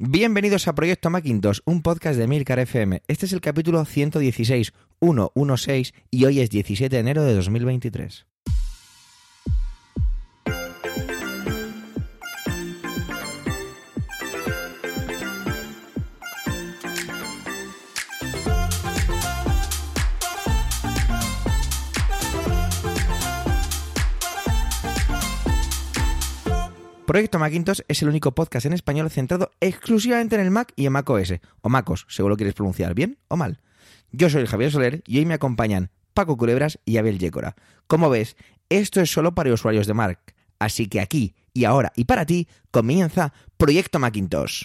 Bienvenidos a Proyecto Macintosh, un podcast de Milcar FM. Este es el capítulo 116, 116 y hoy es 17 de enero de 2023. Proyecto Macintosh es el único podcast en español centrado exclusivamente en el Mac y en Mac OS, o MacOS, según lo quieres pronunciar, bien o mal. Yo soy Javier Soler y hoy me acompañan Paco Culebras y Abel Yécora. Como ves, esto es solo para usuarios de Mac, así que aquí y ahora y para ti comienza Proyecto Macintosh.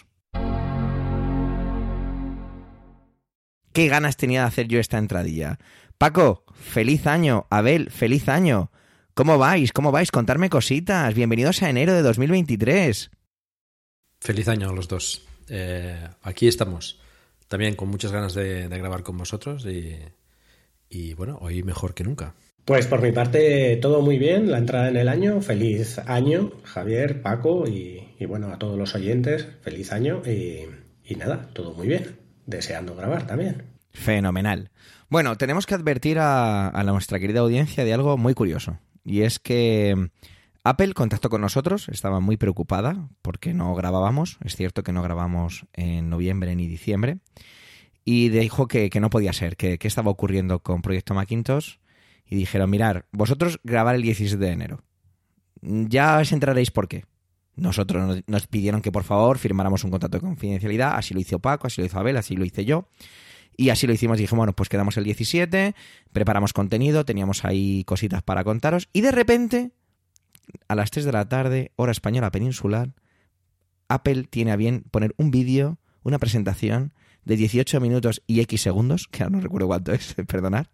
Qué ganas tenía de hacer yo esta entradilla. Paco, feliz año. Abel, feliz año. ¿Cómo vais? ¿Cómo vais? Contarme cositas. Bienvenidos a enero de 2023. Feliz año a los dos. Eh, aquí estamos. También con muchas ganas de, grabar con vosotros y, bueno, hoy mejor que nunca. Pues por mi parte todo muy bien, la entrada en el año, feliz año Javier, Paco y, bueno a todos los oyentes, feliz año y, nada, todo muy bien, deseando grabar también. Fenomenal. Bueno, tenemos que advertir a nuestra querida audiencia de algo muy curioso y es que mm, Apple contactó con nosotros, estaba muy preocupada porque no grabábamos, es cierto que no grabamos en noviembre ni diciembre, y dijo que, no podía ser, que, estaba ocurriendo con Proyecto Macintosh, y dijeron, mirar, vosotros grabar el 16 de enero, ya os entraréis por qué. Nosotros nos pidieron que por favor firmáramos un contrato de confidencialidad, así lo hizo Paco, así lo hizo Abel, así lo hice yo. Y así lo hicimos. Dije, bueno, pues quedamos el 17, preparamos contenido, teníamos ahí cositas para contaros. Y de repente, a las 3 de la tarde, hora española peninsular, Apple tiene a bien poner un vídeo, una presentación de 18 minutos y X segundos, que ahora no recuerdo cuánto es, perdonad,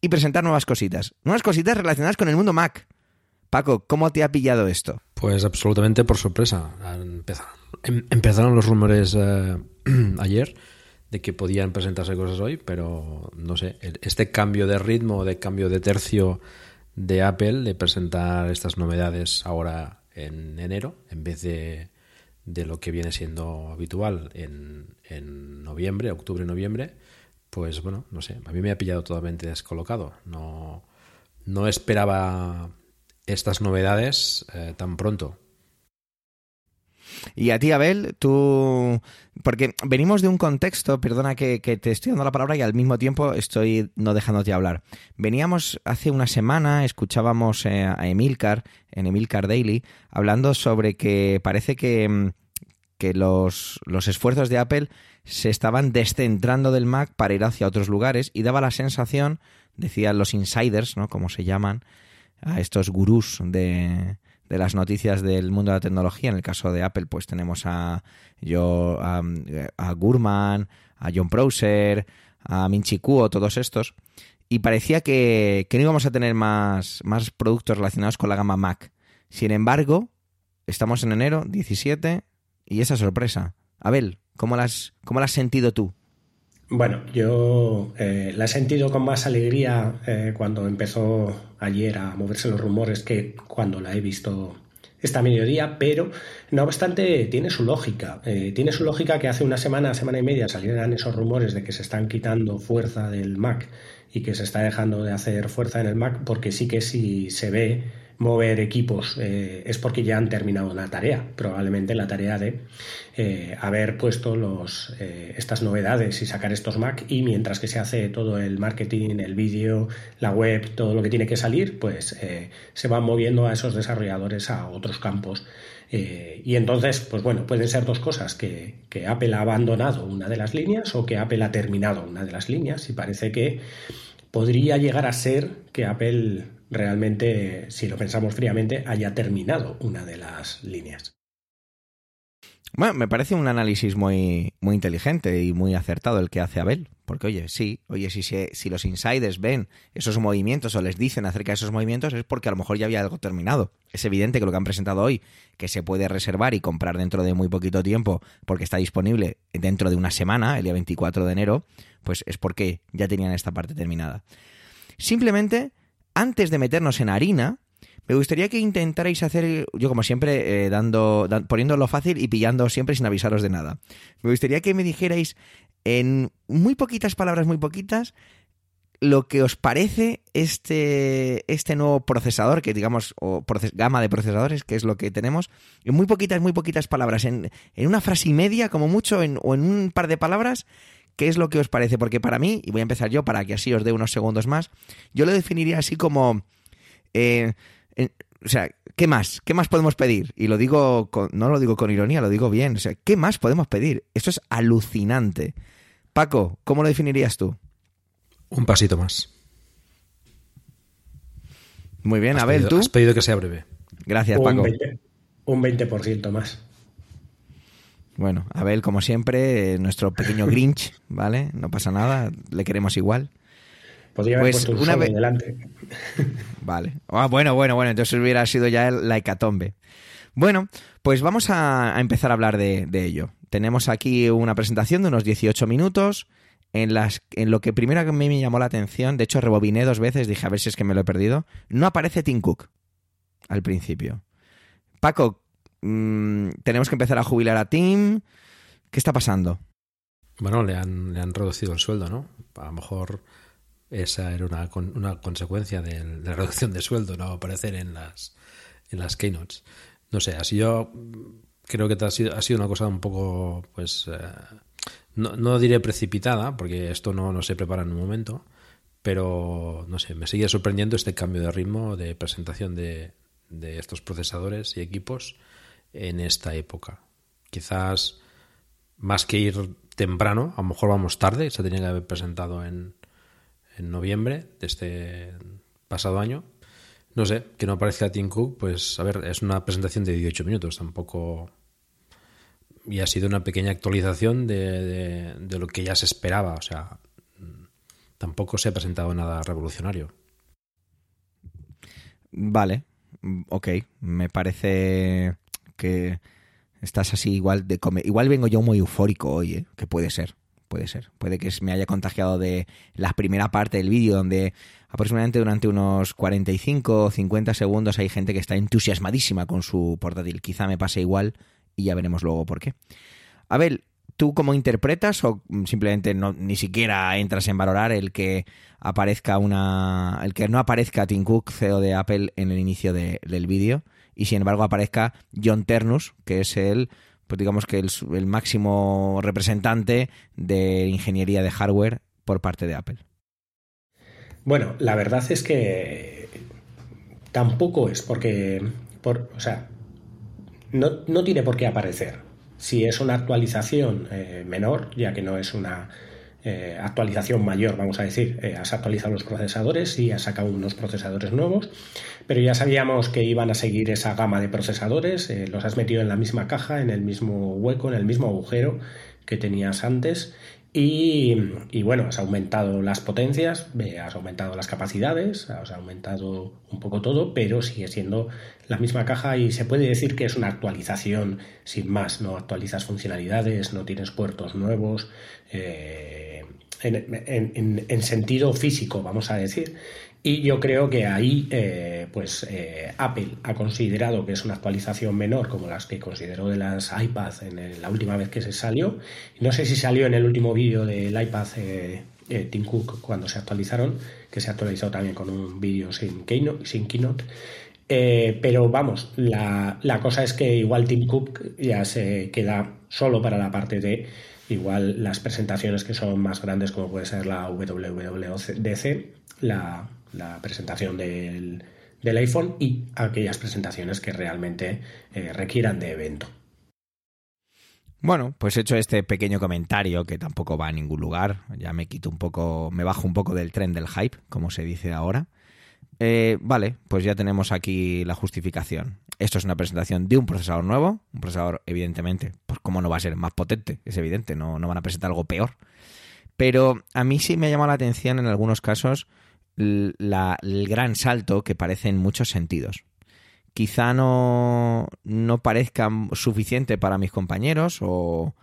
y presentar nuevas cositas. Nuevas cositas relacionadas con el mundo Mac. Paco, ¿cómo te ha pillado esto? Pues absolutamente por sorpresa. Em, empezaron los rumores eh, ayer de que podían presentarse cosas hoy, pero no sé, este cambio de ritmo, de cambio de tercio de Apple, de presentar estas novedades ahora en enero, en vez de, de lo que viene siendo habitual en, en noviembre, octubre, noviembre, pues bueno, no sé, a mí me ha pillado totalmente descolocado. No, no esperaba estas novedades eh, tan pronto. Y a ti, Abel, tú... Porque venimos de un contexto, perdona que, te estoy dando la palabra y al mismo tiempo estoy no dejándote hablar. Veníamos hace una semana, escuchábamos eh, a Emilcar, en Emilcar Daily, hablando sobre que parece que, mm, que los, los esfuerzos de Apple se estaban descentrando del Mac para ir hacia otros lugares y daba la sensación, decían los insiders, ¿no? Como se llaman, a estos gurús de, de las noticias del mundo de la tecnología. En el caso de Apple, pues tenemos a, yo, a, Gurman, a John Prosser, a Minchi Kuo, todos estos. Y parecía que, que no íbamos a tener más, más productos relacionados con la gama Mac. Sin embargo, estamos en enero 17 y esa sorpresa. Abel, ¿cómo la cómo la has sentido tú? Bueno, yo eh, la he sentido con más alegría eh, cuando empezó ayer a moverse los rumores que cuando la he visto esta mediodía, pero no obstante tiene su lógica. Eh, tiene su lógica que hace una semana, semana y media salieran esos rumores de que se están quitando fuerza del Mac y que se está dejando de hacer fuerza en el Mac, porque sí que si se ve mover equipos eh, es porque ya han terminado una tarea, probablemente la tarea de eh, haber puesto los, eh, estas novedades y sacar estos Mac y mientras que se hace todo el marketing, el vídeo, la web, todo lo que tiene que salir, pues se van moviendo a esos desarrolladores a otros campos. y entonces, pues bueno, pueden ser dos cosas, que, que Apple ha abandonado una de las líneas o que Apple ha terminado una de las líneas y parece que podría llegar a ser que Apple realmente, si lo pensamos fríamente, haya terminado una de las líneas. Bueno, me parece un análisis muy, muy inteligente y muy acertado el que hace Abel. Porque, oye, sí, oye, si, si los insiders ven esos movimientos o les dicen acerca de esos movimientos, es porque a lo mejor ya había algo terminado. Es evidente que lo que han presentado hoy, que se puede reservar y comprar dentro de muy poquito tiempo, porque está disponible dentro de una semana, el día 24 de enero, pues es porque ya tenían esta parte terminada. Simplemente antes de meternos en harina, me gustaría que intentarais hacer, yo como siempre, eh, dando, dan- poniéndolo fácil y pillando siempre sin avisaros de nada. Me gustaría que me dijerais en muy poquitas palabras, muy poquitas, lo que os parece este, este nuevo procesador, que digamos, o gama de procesadores, que es lo que tenemos, en muy poquitas, muy poquitas palabras, en, en una frase y media, como mucho, o en un par de palabras, ¿qué es lo que os parece? Porque para mí, y voy a empezar yo para que así os dé unos segundos más, yo lo definiría así como... eh, en- o sea, ¿qué más? ¿Qué más podemos pedir? Y lo digo, con- no lo digo con ironía, lo digo bien. O sea, ¿qué más podemos pedir? Esto es alucinante. Paco, ¿cómo lo definirías tú? Un pasito más. Muy bien, Has Abel, pedido- tú. Has pedido que sea breve. Gracias, un, Paco. 20, un 20% más. Bueno, Abel, como siempre, eh, nuestro pequeño Grinch, ¿vale? No pasa nada, le queremos igual. Podría haber Pues puesto un una vez- delante. Vale. Ah, bueno, bueno, bueno, entonces hubiera sido ya la hecatombe. Bueno, pues vamos a, a empezar a hablar de, de ello. Tenemos aquí una presentación de unos 18 minutos en, las, en lo que primero a mí me llamó la atención, de hecho rebobiné dos veces, dije a ver si es que me lo he perdido, no aparece Tim Cook al principio. Paco, mm, tenemos que empezar a jubilar a Tim. ¿Qué está pasando? Bueno, le han, le han reducido el sueldo, ¿no? A lo mejor esa era una, una consecuencia de, la reducción de sueldo, no aparecer en las, en las keynotes. No sé, así yo creo que ha sido, ha sido una cosa un poco, pues, eh, no, no diré precipitada, porque esto no, no se prepara en un momento, pero no sé, me sigue sorprendiendo este cambio de ritmo de presentación de, de estos procesadores y equipos en esta época. Quizás más que ir temprano, a lo mejor vamos tarde, se tenía que haber presentado en, en noviembre de este pasado año. No sé, que no aparezca Tim Cook, pues a ver, es una presentación de 18 minutos, tampoco... Y ha sido una pequeña actualización de, de- de lo que ya se esperaba, o sea, tampoco se ha presentado nada revolucionario. Vale, ok, me parece que estás así igual de igual vengo yo muy eufórico hoy, ¿eh? que puede ser, puede ser, puede que me haya contagiado de la primera parte del vídeo donde aproximadamente durante unos 45 o 50 segundos hay gente que está entusiasmadísima con su portátil, quizá me pase igual y ya veremos luego por qué. Abel, ¿tú cómo interpretas o simplemente no, ni siquiera entras en valorar el que aparezca una. el que no aparezca Tim Cook, CEO de Apple, en el inicio de- del vídeo, y sin embargo aparezca John Ternus, que es el. Pues digamos que el, máximo representante de ingeniería de hardware por parte de Apple. Bueno, la verdad es que tampoco es porque, por, o sea, no, no tiene por qué aparecer. Si es una actualización eh, menor, ya que no es una eh, actualización mayor, vamos a decir, eh, has actualizado los procesadores y has sacado unos procesadores nuevos, pero ya sabíamos que iban a seguir esa gama de procesadores, eh, los has metido en la misma caja, en el mismo hueco, en el mismo agujero que tenías antes y, y bueno, has aumentado las potencias, has aumentado las capacidades, has aumentado un poco todo, pero sigue siendo la misma caja y se puede decir que es una actualización sin más, no actualizas funcionalidades, no tienes puertos nuevos, eh, en, en- en- en sentido físico, vamos a decir. Y yo creo que ahí, eh, pues eh, Apple ha considerado que es una actualización menor, como las que consideró de las iPad en la última vez que se salió. No sé si salió en el último vídeo del iPad eh, eh, Tim Cook cuando se actualizaron, que se actualizó también con un vídeo sin Keynote. Sin keynote. Pero vamos, la, la cosa es que igual Tim Cook ya se queda solo para la parte de igual las presentaciones que son más grandes como puede ser la WWDC, la, la presentación del, del iPhone y aquellas presentaciones que realmente eh, requieran de evento. Bueno, pues hecho este pequeño comentario que tampoco va a ningún lugar, ya me quito un poco, me bajo un poco del tren del hype, como se dice ahora. Eh, vale, pues ya tenemos aquí la justificación. Esto es una presentación de un procesador nuevo, un procesador evidentemente, pues cómo no va a ser más potente, es evidente, no, no van a presentar algo peor. Pero a mí sí me ha llamado la atención en algunos casos la- el gran salto que parece en muchos sentidos. Quizá no, no parezca suficiente para mis compañeros o,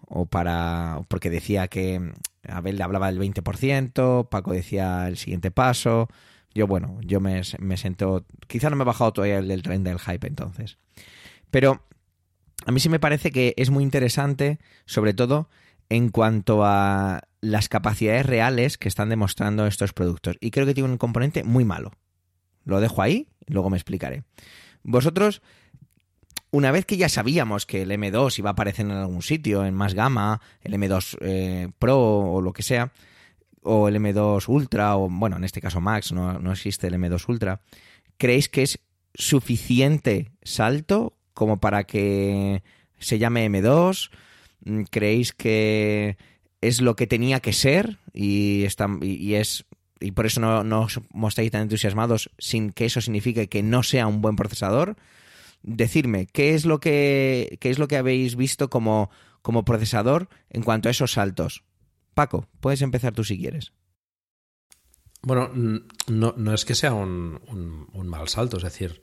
o para... porque decía que Abel hablaba del 20%, Paco decía el siguiente paso, yo bueno, yo me, me siento, quizá no me he bajado todavía el del tren del hype entonces. Pero a mí sí me parece que es muy interesante, sobre todo en cuanto a las capacidades reales que están demostrando estos productos. Y creo que tiene un componente muy malo. Lo dejo ahí, luego me explicaré. Vosotros, una vez que ya sabíamos que el M2 iba a aparecer en algún sitio, en más gama, el M2 eh, Pro o lo que sea, o el M2 Ultra, o bueno, en este caso Max, no, no existe el M2 Ultra, ¿creéis que es suficiente salto como para que se llame M2? ¿Creéis que es lo que tenía que ser y, está, y, es y por eso no, no os mostráis tan entusiasmados sin que eso signifique que no sea un buen procesador? Decirme, ¿qué es lo que, qué es lo que habéis visto como, como procesador en cuanto a esos saltos? Paco, puedes empezar tú si quieres. Bueno, no, es que sea un, un, mal salto, es decir,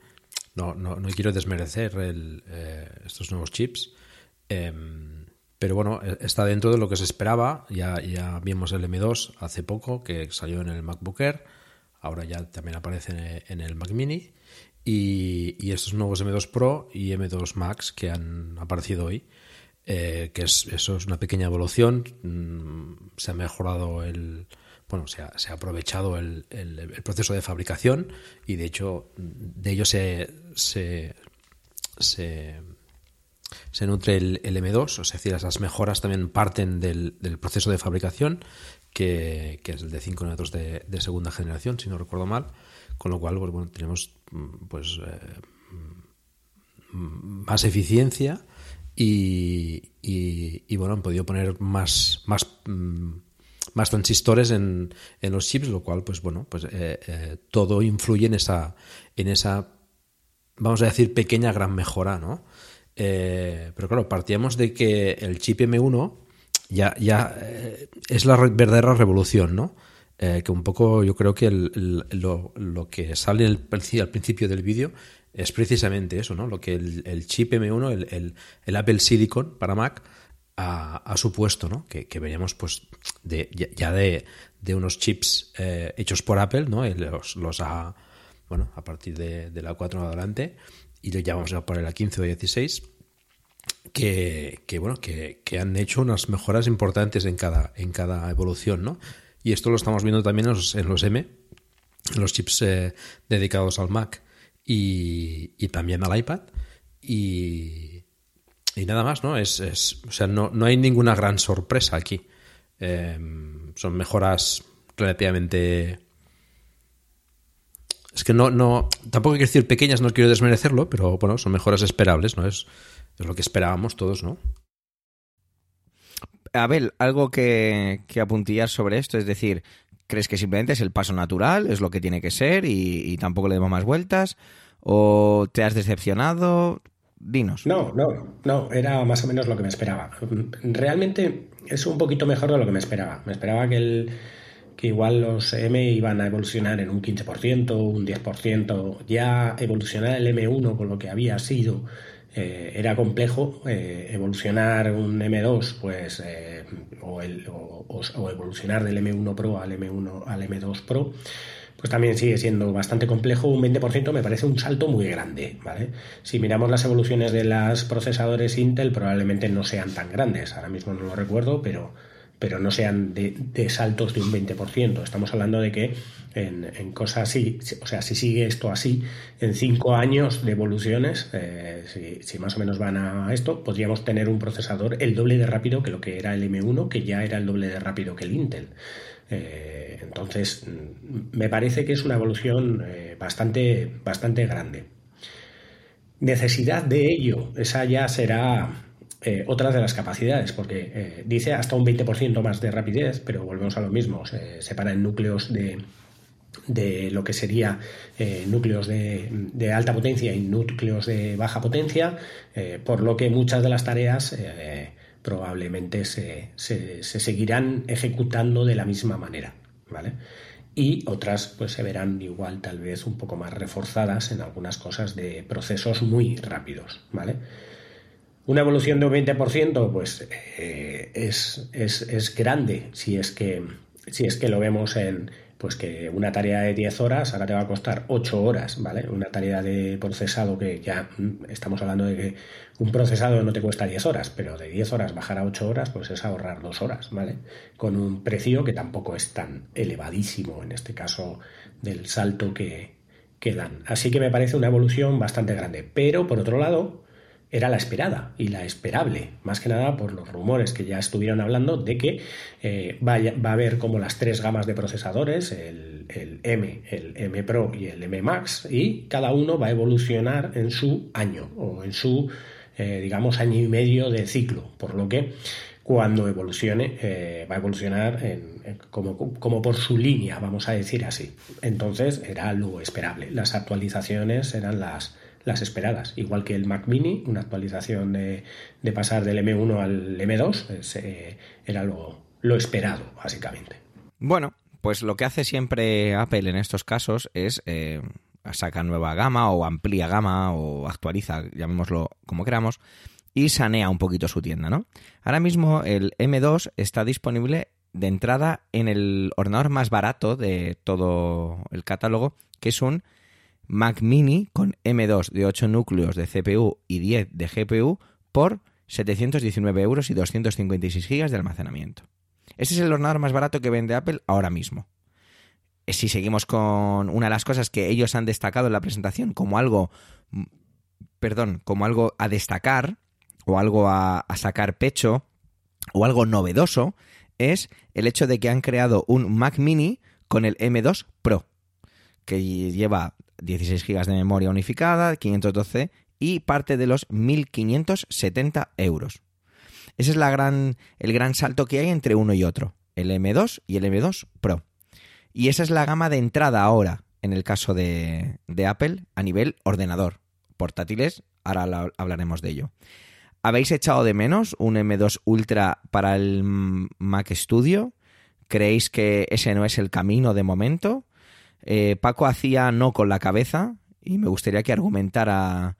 no, no, no quiero desmerecer el, eh, estos nuevos chips, em, pero bueno, e, está dentro de lo que se esperaba. Ya, ya vimos el M2 hace poco, que salió en el MacBook Air, ahora ya también aparece en el Mac Mini, y, y estos nuevos M2 Pro y M2 Max que han aparecido hoy. Eh, que es, eso es una pequeña evolución. Mm, se ha mejorado el. Bueno, se ha, se ha aprovechado el, el, proceso de fabricación y de hecho de ello se, se, se, nutre el, M2, es decir, esas mejoras también parten del, del proceso de fabricación, que, que, es el de 5 nanometros de, de, segunda generación, si no recuerdo mal, con lo cual pues, bueno, tenemos mm, pues eh, mm, más eficiencia y, bueno, han podido poner más, más, mm, más transistores en, en, los chips, lo cual, pues bueno, pues eh, eh, todo influye en esa, en esa, vamos a decir, pequeña gran mejora, ¿no? Eh, pero claro, partíamos de que el chip M1 ya, ya es la verdadera revolución, ¿no? que un poco yo creo que lo, lo, que sale al principio del vídeo es precisamente eso, ¿no? Lo que el, chip M1, el, Apple Silicon para Mac, ha, supuesto, ¿no? Que, veríamos, pues, de, ya de, unos chips eh, hechos por Apple, ¿no? Los, los a, bueno, a partir de, la 4 en adelante, y ya vamos a poner la 15 o 16, que, bueno, que, han hecho unas mejoras importantes en cada, en cada evolución, ¿no? Y esto lo estamos viendo también en los, en los M, en los chips eh, dedicados al Mac y, también al iPad. Y, y nada más, ¿no? Es, es, o sea, no, no hay ninguna gran sorpresa aquí. Em, son mejoras relativamente. Es que no, no. Tampoco quiero decir pequeñas, no quiero desmerecerlo, pero bueno, son mejoras esperables, ¿no? Es, es lo que esperábamos todos, ¿no? Abel, algo que, que apuntillar sobre esto, es decir, ¿Crees que simplemente es el paso natural, es lo que tiene que ser y, tampoco le demos más vueltas? ¿O te has decepcionado? Dinos. No, no, no, era más o menos lo que me esperaba. Realmente es un poquito mejor de lo que me esperaba. Me esperaba que, el, que igual los M iban a evolucionar en un 15%, un 10%. Ya evolucionar el M1 con lo que había sido eh, era complejo eh, evolucionar un M2 pues eh, o, evolucionar del M1 Pro al M1 al M2 Pro pues también sigue siendo bastante complejo un 20% me parece un salto muy grande ¿vale? si miramos las evoluciones de los procesadores Intel probablemente no sean tan grandes ahora mismo no lo recuerdo pero pero no sean de, saltos de un 20%. Estamos hablando de que en, cosas así, o sea, si sigue esto así, en cinco años de evoluciones, eh, si, más o menos van a esto, podríamos tener un procesador el doble de rápido que lo que era el M1, que ya era el doble de rápido que el Intel. Eh, entonces, me parece que es una evolución eh, bastante, bastante grande. Necesidad de ello, esa ya será eh, otras de las capacidades, porque eh, dice hasta un 20% más de rapidez, pero volvemos a lo mismo, se separa en núcleos de, de lo que sería eh, núcleos de, alta potencia y núcleos de baja potencia, por lo que muchas de las tareas probablemente se, se, seguirán ejecutando de la misma manera, ¿vale? Y otras pues se verán igual tal vez un poco más reforzadas en algunas cosas de procesos muy rápidos, ¿vale? Una evolución de un 20%, pues eh, es, es, grande si es que, si es que lo vemos en, pues que una tarea de 10 horas ahora te va a costar 8 horas, ¿vale? Una tarea de procesado que ya mm, estamos hablando de que un procesado no te cuesta 10 horas, pero de 10 horas bajar a 8 horas, pues es ahorrar 2 horas, ¿vale? Con un precio que tampoco es tan elevadísimo en este caso del salto que, que dan. Así que me parece una evolución bastante grande. Pero por otro lado, era la esperada y la esperable, más que nada por los rumores que ya estuvieron hablando de que eh, va a haber como las tres gamas de procesadores, el, M, el M Pro y el M Max, y cada uno va a evolucionar en su año o en su, eh, digamos, año y medio de ciclo, por lo que cuando evolucione, eh, va a evolucionar como, como, por su línea, vamos a decir así. Entonces era lo esperable. Las actualizaciones eran las, las esperadas. Igual que el Mac Mini, una actualización de, pasar del M1 al M2, eh, era lo, esperado, básicamente. Bueno, pues lo que hace siempre Apple en estos casos es eh, sacar nueva gama o amplía gama o actualiza, llamémoslo como queramos, y sanea un poquito su tienda, ¿no? Ahora mismo el M2 está disponible de entrada en el ordenador más barato de todo el catálogo, que es un Mac Mini con M2 de 8 núcleos de CPU y 10 de GPU por 719 euros y 256 gigas de almacenamiento. Ese es el ordenador más barato que vende Apple ahora mismo. Eh, si seguimos con una de las cosas que ellos han destacado en la presentación como algo, mm, perdón, como algo a destacar o algo a sacar pecho o algo novedoso, es el hecho de que han creado un Mac Mini con el M2 Pro, que lleva 16 GB de memoria unificada, 512 y parte de los 1.570 euros. Ese es la gran, el gran salto que hay entre uno y otro, el M2 y el M2 Pro. Y esa es la gama de entrada ahora, en el caso de, de Apple, a nivel ordenador. Portátiles, ahora hablaremos de ello. ¿Habéis echado de menos un M2 Ultra para el Mac Studio? ¿Creéis que ese no es el camino de momento? Eh, Paco hacía no con la cabeza y me gustaría que argumentara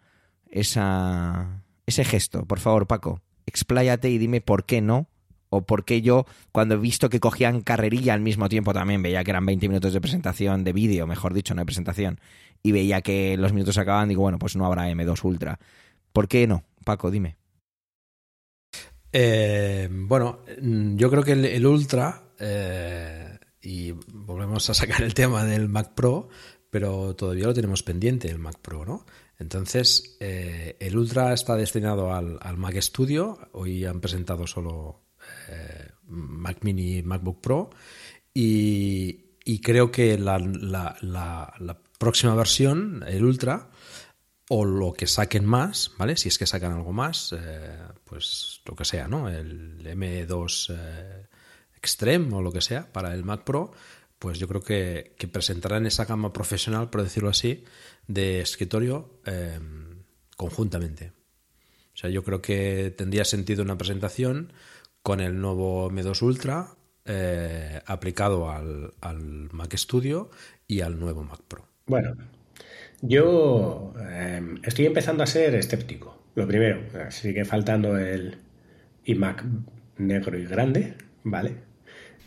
esa, ese gesto. Por favor, Paco, expláyate y dime por qué no. O por qué yo, cuando he visto que cogían carrerilla al mismo tiempo también, veía que eran 20 minutos de presentación, de vídeo, mejor dicho, no de presentación, y veía que los minutos acababan, digo, bueno, pues no habrá M2 Ultra. ¿Por qué no? Paco, dime. Eh, bueno, yo creo que el, Ultra eh, y volvemos a sacar el tema del Mac Pro, pero todavía lo tenemos pendiente, el Mac Pro, ¿no? Entonces, eh, el Ultra está destinado al, Mac Studio. Hoy han presentado solo eh, Mac Mini y MacBook Pro. Y, creo que la, próxima versión, el Ultra, o lo que saquen más, ¿vale? Si es que sacan algo más, eh, pues lo que sea, ¿no? El M2 Extreme o lo que sea para el Mac Pro, pues yo creo que, presentarán esa gama profesional, por decirlo así, de escritorio em, conjuntamente. O sea, yo creo que tendría sentido una presentación con el nuevo M2 Ultra eh, aplicado al, Mac Studio y al nuevo Mac Pro. Bueno, yo em, estoy empezando a ser escéptico. Lo primero, sigue faltando el iMac negro y grande, ¿vale?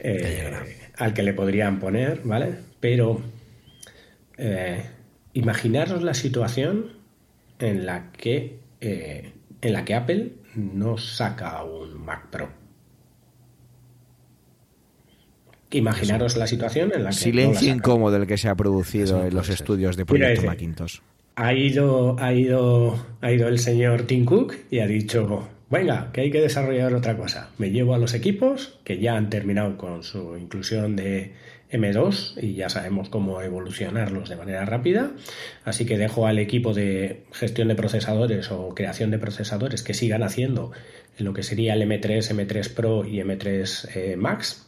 Eh, al que le podrían poner, ¿vale? Pero eh, imaginaros la situación en la que eh, en la que Apple no saca un Mac Pro. Imaginaros la situación en la que silencio incómodo el que se ha producido en los estudios de Proyecto Macintosh. Ha ido, ha ido, ha ido el señor Tim Cook y ha dicho venga, que hay que desarrollar otra cosa. Me llevo a los equipos que ya han terminado con su inclusión de M2 y ya sabemos cómo evolucionarlos de manera rápida. Así que dejo al equipo de gestión de procesadores o creación de procesadores que sigan haciendo lo que sería el M3, M3 Pro y M3 eh, Max.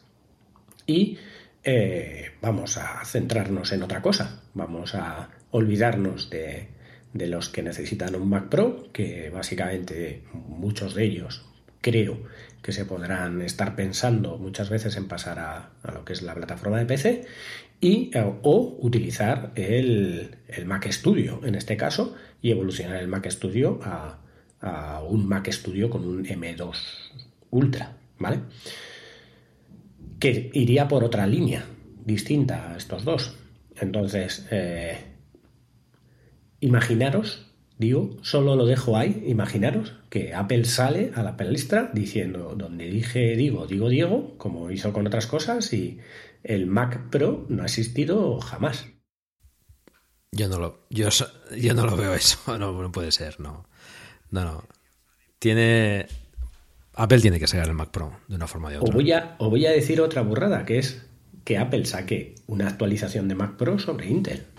Y eh, vamos a centrarnos en otra cosa. Vamos a olvidarnos de de los que necesitan un Mac Pro, que básicamente muchos de ellos creo que se podrán estar pensando muchas veces en pasar a, lo que es la plataforma de PC y, eh, o utilizar el, Mac Studio en este caso y evolucionar el Mac Studio a, a un Mac Studio con un M2 Ultra, ¿vale? Que iría por otra línea, distinta a estos dos. Entonces, eh, imaginaros, digo, solo lo dejo ahí, imaginaros que Apple sale a la palestra diciendo, donde dije digo, digo Diego, como hizo con otras cosas, y el Mac Pro no ha existido jamás. Yo no lo, yo, yo no lo veo eso, no, no puede ser, no. No, no. Tiene. Apple tiene que sacar el Mac Pro de una forma o de otra. O voy, a, o voy a decir otra burrada, que es que Apple saque una actualización de Mac Pro sobre Intel.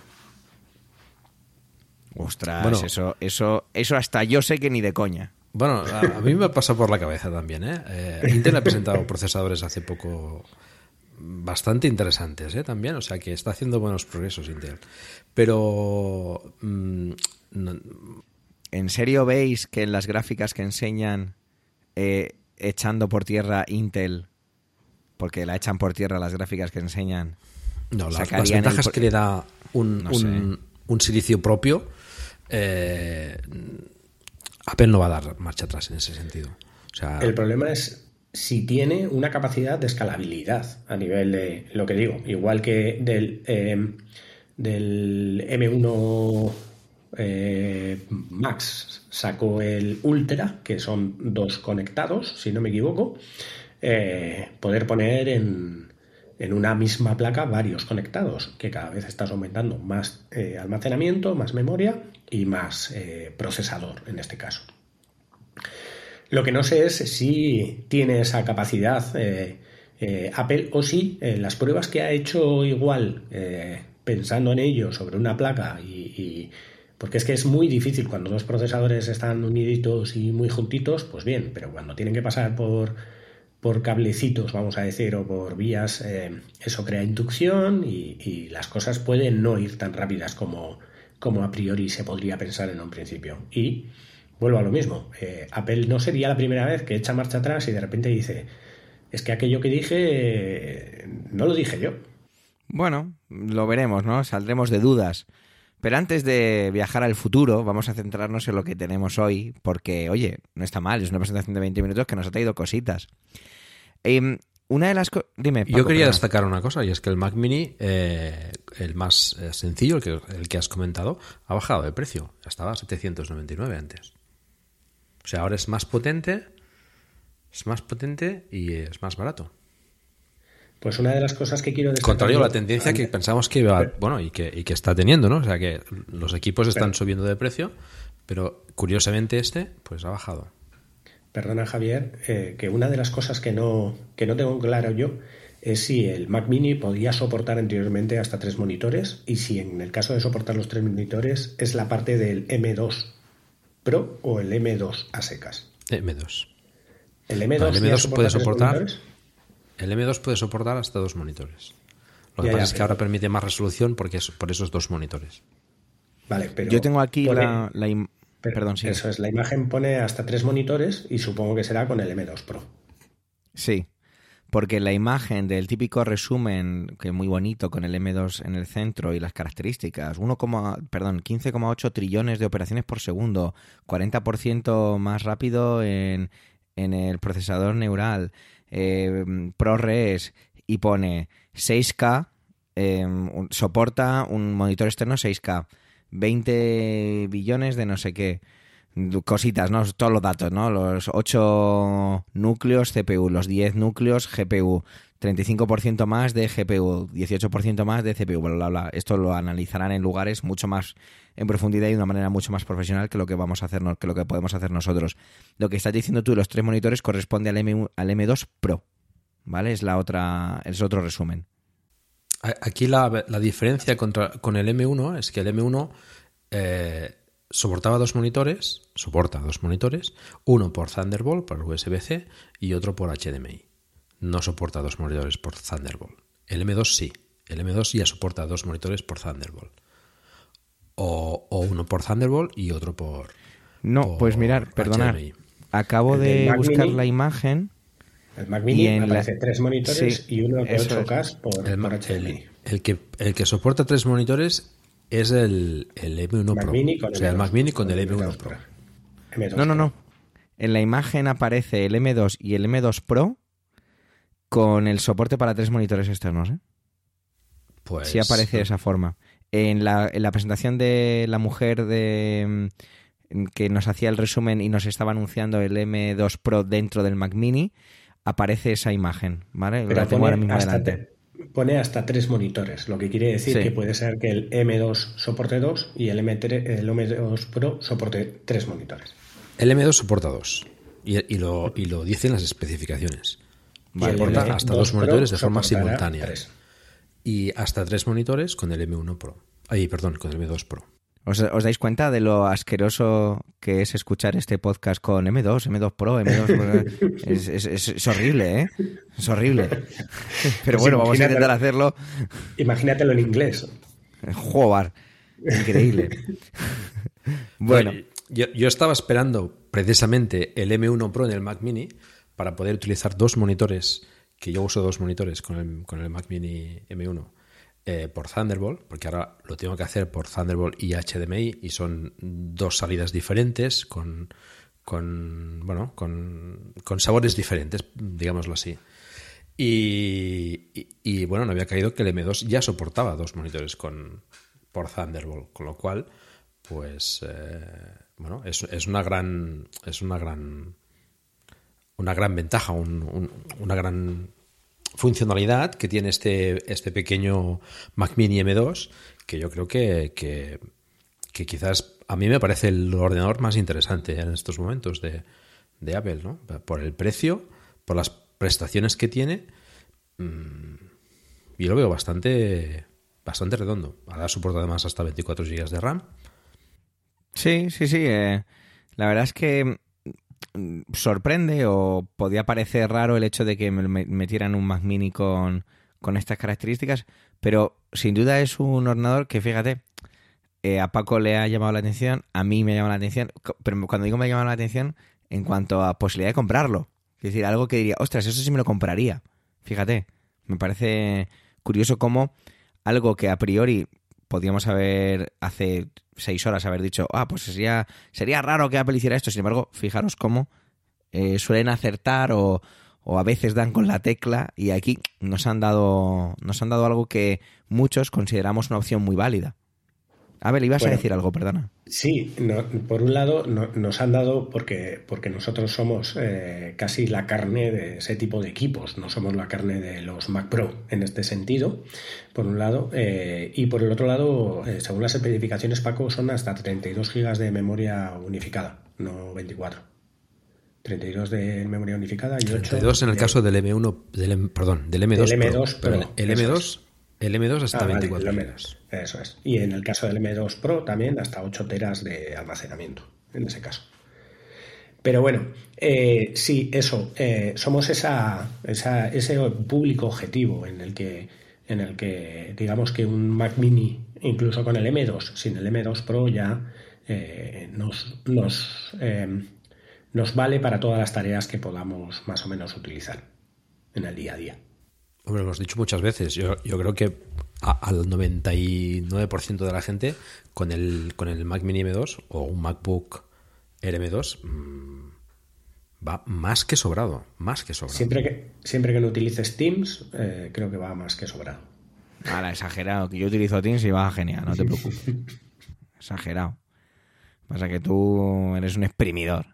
Ostras, eso, eso, eso hasta yo sé que ni de coña. Bueno, a, mí me ha pasado por la cabeza también. ¿eh? eh Intel ha presentado procesadores hace poco bastante interesantes ¿eh? también, o sea que está haciendo buenos progresos Intel. Pero... Mm, ¿En serio veis que en las gráficas que enseñan eh, echando por tierra Intel, porque la echan por tierra las gráficas que enseñan? No, las, ventajas que le da un, un, silicio propio, eh, Apple no va a dar marcha atrás en ese sentido. el problema es si tiene una capacidad de escalabilidad a nivel de lo que digo, igual que del, eh, del M1 eh, Max sacó el Ultra, que son dos conectados, si no me equivoco, eh, poder poner en, en, una misma placa varios conectados, que cada vez estás aumentando más almacenamiento, más memoria y más procesador en este caso. Lo que no sé es si tiene esa capacidad Apple o si las pruebas que ha hecho igual pensando en ello sobre una placa y porque es que es muy difícil cuando dos procesadores están uniditos y muy juntitos, pues bien, pero cuando tienen que pasar por, por cablecitos, vamos a decir, o por vías, eh, eso crea inducción y, las cosas pueden no ir tan rápidas como, como a priori se podría pensar en un principio. Y vuelvo a lo mismo, eh, Apple no sería la primera vez que echa marcha atrás y de repente dice, es que aquello que dije eh, no lo dije yo. Bueno, lo veremos, ¿no? Saldremos de dudas. Pero antes de viajar al futuro, vamos a centrarnos en lo que tenemos hoy, porque, oye, no está mal, es una presentación de 20 minutos que nos ha traído cositas. Em, una de las Dime. Yo quería destacar una cosa, y es que el Mac Mini, eh, el más eh, sencillo, el que, el que has comentado, ha bajado de precio. Estaba a 799 antes. O sea, ahora es más potente, es más potente y es más barato. Pues una de las cosas que quiero destacar... Contrario a la tendencia que pensamos que iba, bueno, y que, y que está teniendo, ¿no? O sea, que los equipos están subiendo de precio, pero curiosamente este, pues ha bajado. Perdona, Javier, eh, que una de las cosas que no, que no tengo claro yo es si el Mac Mini podía soportar anteriormente hasta tres monitores y si en el caso de soportar los tres monitores es la parte del M2 Pro o el M2 a secas. M2. El M2, puede soportar el M2 puede soportar hasta dos monitores. Lo que pasa es que ahora permite más resolución porque es por esos dos monitores. Vale, pero. Yo tengo aquí la. Perdón, sí. Eso es, la imagen pone hasta tres monitores y supongo que será con el M2 Pro. Sí, porque la imagen del típico resumen, que es muy bonito, con el M2 en el centro y las características, 1, perdón, 15,8 trillones de operaciones por segundo, 40% más rápido en, en el procesador neural, eh, ProRes y pone 6K, em, soporta un monitor externo 6K, 20 billones de no sé qué, cositas, ¿no? Todos los datos, ¿no? Los 8 núcleos CPU, los 10 núcleos GPU, 35% más de GPU, 18% más de CPU, bla, bla, bla. Esto lo analizarán en lugares mucho más en profundidad y de una manera mucho más profesional que lo que vamos a hacer, que lo que podemos hacer nosotros. Lo que estás diciendo tú, los tres monitores, corresponde al, M, al M2 Pro, ¿vale? Es la otra, es otro resumen. Aquí la, diferencia contra, con el M1 es que el M1 eh, soportaba dos monitores, soporta dos monitores, uno por Thunderbolt, por USB-C, y otro por HDMI. No soporta dos monitores por Thunderbolt. El M2 sí. El M2 ya soporta dos monitores por Thunderbolt o, uno por Thunderbolt y otro por. No, pues mirar, perdonad. Acabo de buscar la imagen. El Mac Mini y aparece tres monitores y uno de 8K por, el, HDMI. El, que, el que soporta tres monitores es el, el M1 Pro. o sea, el Mac Mini con el M1 Pro. no, no, no. En la imagen aparece el M2 y el M2 Pro con el soporte para tres monitores externos. ¿eh? Pues, sí aparece de esa forma. En la, en la presentación de la mujer de mm, que nos hacía el resumen y nos estaba anunciando el M2 Pro dentro del Mac Mini, aparece esa imagen, ¿vale? Pero la tengo pone ahora mismo hasta, delante. te- pone hasta tres monitores, lo que quiere decir Sí. que puede ser que el M2 soporte dos y el, M3, el M2 Pro soporte tres monitores. El M2 soporta dos. Y, y lo, y lo dicen las especificaciones. Soporta M2 hasta dos Pro monitores de forma simultánea. tres. Y hasta tres monitores con el M1 Pro. Ay, perdón, con el M2 Pro. ¿Os, os dais cuenta de lo asqueroso que es escuchar este podcast con M2, M2 Pro, M2 Pro? es, es- es- es horrible, ¿eh? Es horrible. Pero Pues bueno, vamos a intentar hacerlo. Imagínatelo en inglés. Joder, increíble. Bueno, Yo, yo estaba esperando precisamente el M1 Pro en el Mac Mini para poder utilizar dos monitores, que yo uso dos monitores con el, con el Mac Mini M1 eh, por Thunderbolt, porque ahora lo tengo que hacer por Thunderbolt y HDMI y son dos salidas diferentes con, con bueno, con, con sabores diferentes, digámoslo así. Y, y- bueno, no había caído que el M2 ya soportaba dos monitores con, por Thunderbolt, con lo cual, pues, eh, bueno, es, es una gran, es una gran, una gran ventaja, un- un- una gran funcionalidad que tiene este, este pequeño Mac Mini M2, que yo creo que, que, quizás a mí me parece el ordenador más interesante en estos momentos de, de Apple, ¿no? Por el precio, por las prestaciones que tiene, mm, yo lo veo bastante, bastante redondo. Ahora soporta además hasta 24 GB de RAM. sí, sí, sí. eh, la verdad es que sorprende o podía parecer raro el hecho de que me me- metieran un Mac Mini con, con estas características, pero sin duda es un ordenador que, fíjate, eh, a Paco le ha llamado la atención, a mí me ha llamado la atención, pero cuando digo me ha llamado la atención, en cuanto a posibilidad de comprarlo. Es decir, algo que diría, ostras, eso sí me lo compraría. Fíjate, me parece curioso cómo algo que a priori podíamos haber hace seis horas haber dicho, ah, pues sería, sería raro que Apple hiciera esto. Sin embargo, fijaros cómo eh, suelen acertar o, o a veces dan con la tecla y aquí nos han dado nos han dado algo que muchos consideramos una opción muy válida. Abel, ibas Bueno. a decir algo, perdona. Sí, no- por un lado no- nos han dado, porque, porque nosotros somos eh, casi la carne de ese tipo de equipos, no somos la carne de los Mac Pro en este sentido, por un lado, eh, y por el otro lado, eh, según las especificaciones Paco, son hasta 32 gigas de memoria unificada, no 24. 32 de memoria unificada y 8 32 en el de- caso del M1, del, M- perdón, del M2, Del Pro. M2 Pro, Perdón, el eso M2, el M2 hasta Ah, vale, 24 el gigas. M2, eso es. Y en el caso del M2 Pro también hasta 8 teras de almacenamiento, en ese caso. Pero bueno, eh, sí, eso, eh, somos esa, esa- ese público objetivo en el que, en el que digamos que un Mac Mini, incluso con el M2, sin el M2 Pro ya eh, nos, nos, eh, nos vale para todas las tareas que podamos más o menos utilizar en el día a día. Hombre, lo hemos dicho muchas veces. Yo, yo creo que a- al 99% de la gente con el, con el Mac Mini M2 o un MacBook Air M2 mm, va más que sobrado. Más que sobrado. Siempre que, siempre que no utilices Teams, eh, creo que va más que sobrado. Ahora, exagerado, que yo utilizo Teams y va genial, no te preocupes. exagerado. Pasa que tú eres un exprimidor.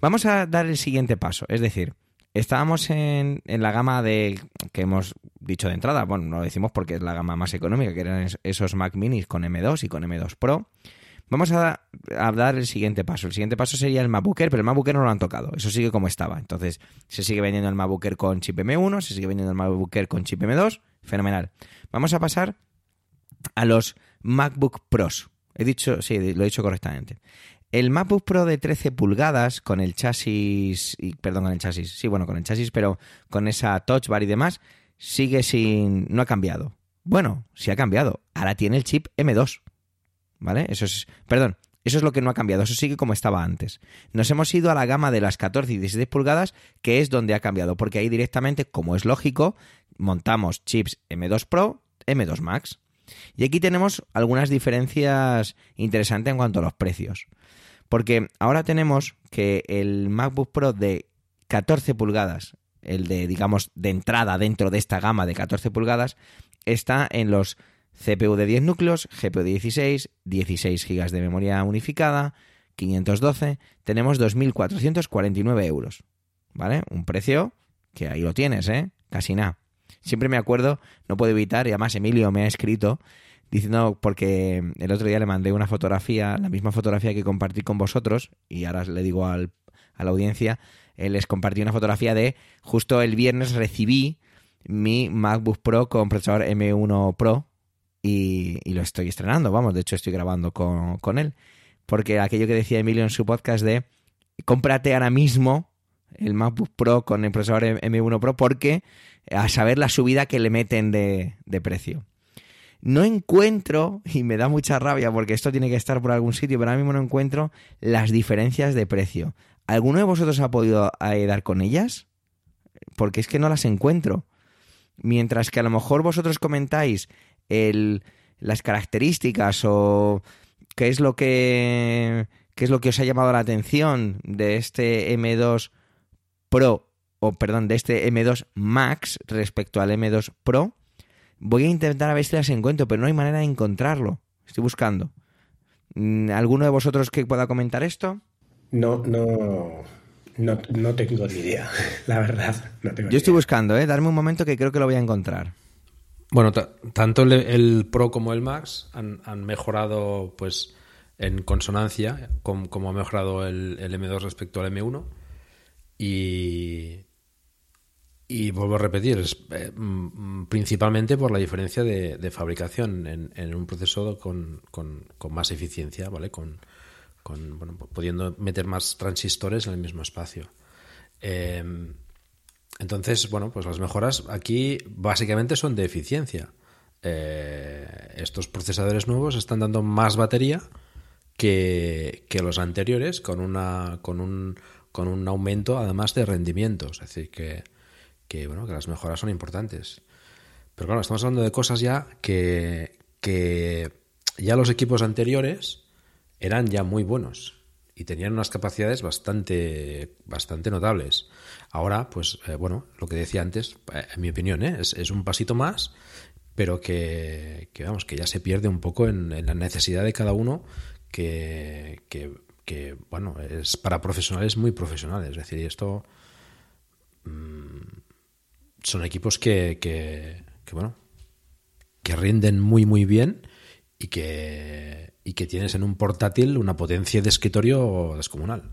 Vamos a dar el siguiente paso, es decir, estábamos en, en la gama de que hemos dicho de entrada, bueno, no lo decimos porque es la gama más económica, que eran es- esos Mac Minis con M2 y con M2 Pro. Vamos a, a dar el siguiente paso. El siguiente paso sería el MacBook Air, pero el MacBook Air no lo han tocado. Eso sigue como estaba. Entonces, se sigue vendiendo el MacBook Air con chip M1, se sigue vendiendo el MacBook Air con chip M2. Fenomenal. Vamos a pasar a los MacBook Pros. He dicho, sí, lo he dicho correctamente. El MacBook Pro de 13 pulgadas con el chasis, y, perdón, con el chasis, sí, bueno, con el chasis, pero con esa touch bar y demás, sigue sin, no ha cambiado. Bueno, sí ha cambiado. Ahora tiene el chip M2. ¿Vale? Eso es, perdón, eso es lo que no ha cambiado, eso sigue como estaba antes. Nos hemos ido a la gama de las 14 y 16 pulgadas, que es donde ha cambiado, porque ahí directamente, como es lógico, montamos chips M2 Pro, M2 Max. Y aquí tenemos algunas diferencias interesantes en cuanto a los precios. Porque ahora tenemos que el MacBook Pro de 14 pulgadas, el de, digamos, de entrada dentro de esta gama de 14 pulgadas, está en los CPU de 10 núcleos, GPU de 16, 16 GB de memoria unificada, 512, tenemos 2.449 euros. ¿Vale? Un precio que ahí lo tienes, ¿eh? Casi nada. Siempre me acuerdo, no puedo evitar, y además Emilio me ha escrito diciendo, porque el otro día le mandé una fotografía, la misma fotografía que compartí con vosotros, y ahora le digo al, a la audiencia, él les compartí una fotografía de, justo el viernes recibí mi MacBook Pro con procesador M1 Pro y, lo estoy estrenando, vamos, de hecho estoy grabando con, con él, porque aquello que decía Emilio en su podcast de, cómprate ahora mismo el MacBook Pro con el procesador M1 Pro porque a saber la subida que le meten de, de precio. No encuentro, y me da mucha rabia porque esto tiene que estar por algún sitio, pero ahora mismo no encuentro las diferencias de precio. ¿Alguno de vosotros ha podido eh, dar con ellas? Porque es que no las encuentro. Mientras que a lo mejor vosotros comentáis el, las características o qué es lo que qué es lo que os ha llamado la atención de este M2 Pro o perdón, de este M2 Max respecto al M2 Pro, voy a intentar a ver si las encuentro, pero no hay manera de encontrarlo. Estoy buscando. Mm, ¿Alguno de vosotros que pueda comentar esto? No, no, no, tengo ni idea, la verdad. Yo estoy buscando, ¿eh? Darme un momento que creo que lo voy a encontrar. Bueno, tanto el, Pro como el Max han, mejorado, pues, en consonancia, como, ha mejorado el, el, M2 respecto al M1. Y, y vuelvo a repetir, es, eh, mm, principalmente por la diferencia de, fabricación en, un proceso con, más eficiencia, ¿vale? Con, bueno, pudiendo meter más transistores en el mismo espacio. Em, entonces, bueno, pues las mejoras aquí básicamente son de eficiencia. Eh, estos procesadores nuevos están dando más batería que, que los anteriores con, una, con, un, con un aumento además de rendimiento. Es decir, que que, bueno, que las mejoras son importantes. Pero claro, estamos hablando de cosas ya que, que ya los equipos anteriores eran ya muy buenos y tenían unas capacidades bastante, bastante notables. Ahora, pues eh, bueno, lo que decía antes, eh, en mi opinión, ¿eh? es, un pasito más, pero que, que, vamos, que ya se pierde un poco en, la necesidad de cada uno que, que, que, bueno, es para profesionales muy profesionales. Es decir, esto... Son equipos que, que, bueno, que rinden muy, muy bien y que, y que tienes en un portátil una potencia de escritorio descomunal.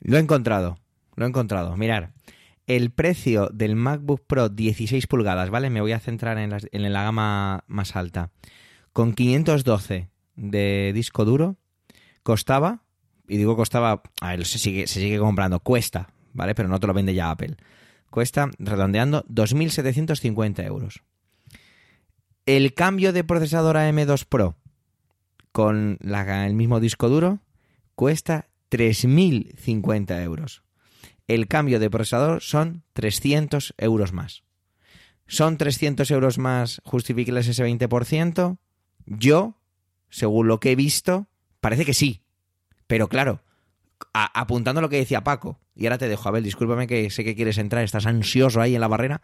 Lo he encontrado, lo he encontrado. Mirar, el precio del MacBook Pro 16 pulgadas, ¿vale? Me voy a centrar en la, en la gama más alta. Con 512 de disco duro, costaba, y digo costaba, a él se sigue, se sigue comprando, cuesta, ¿vale? Pero no te lo vende ya Apple cuesta, redondeando, 2.750 euros. El cambio de procesador a M2 Pro con el mismo disco duro cuesta 3.050 euros. El cambio de procesador son 300 euros más. ¿Son 300 euros más justificables ese 20%? Yo, según lo que he visto, parece que sí. Pero claro, apuntando a lo que decía Paco, y ahora te dejo, Abel, discúlpame que sé que quieres entrar, estás ansioso ahí en la barrera,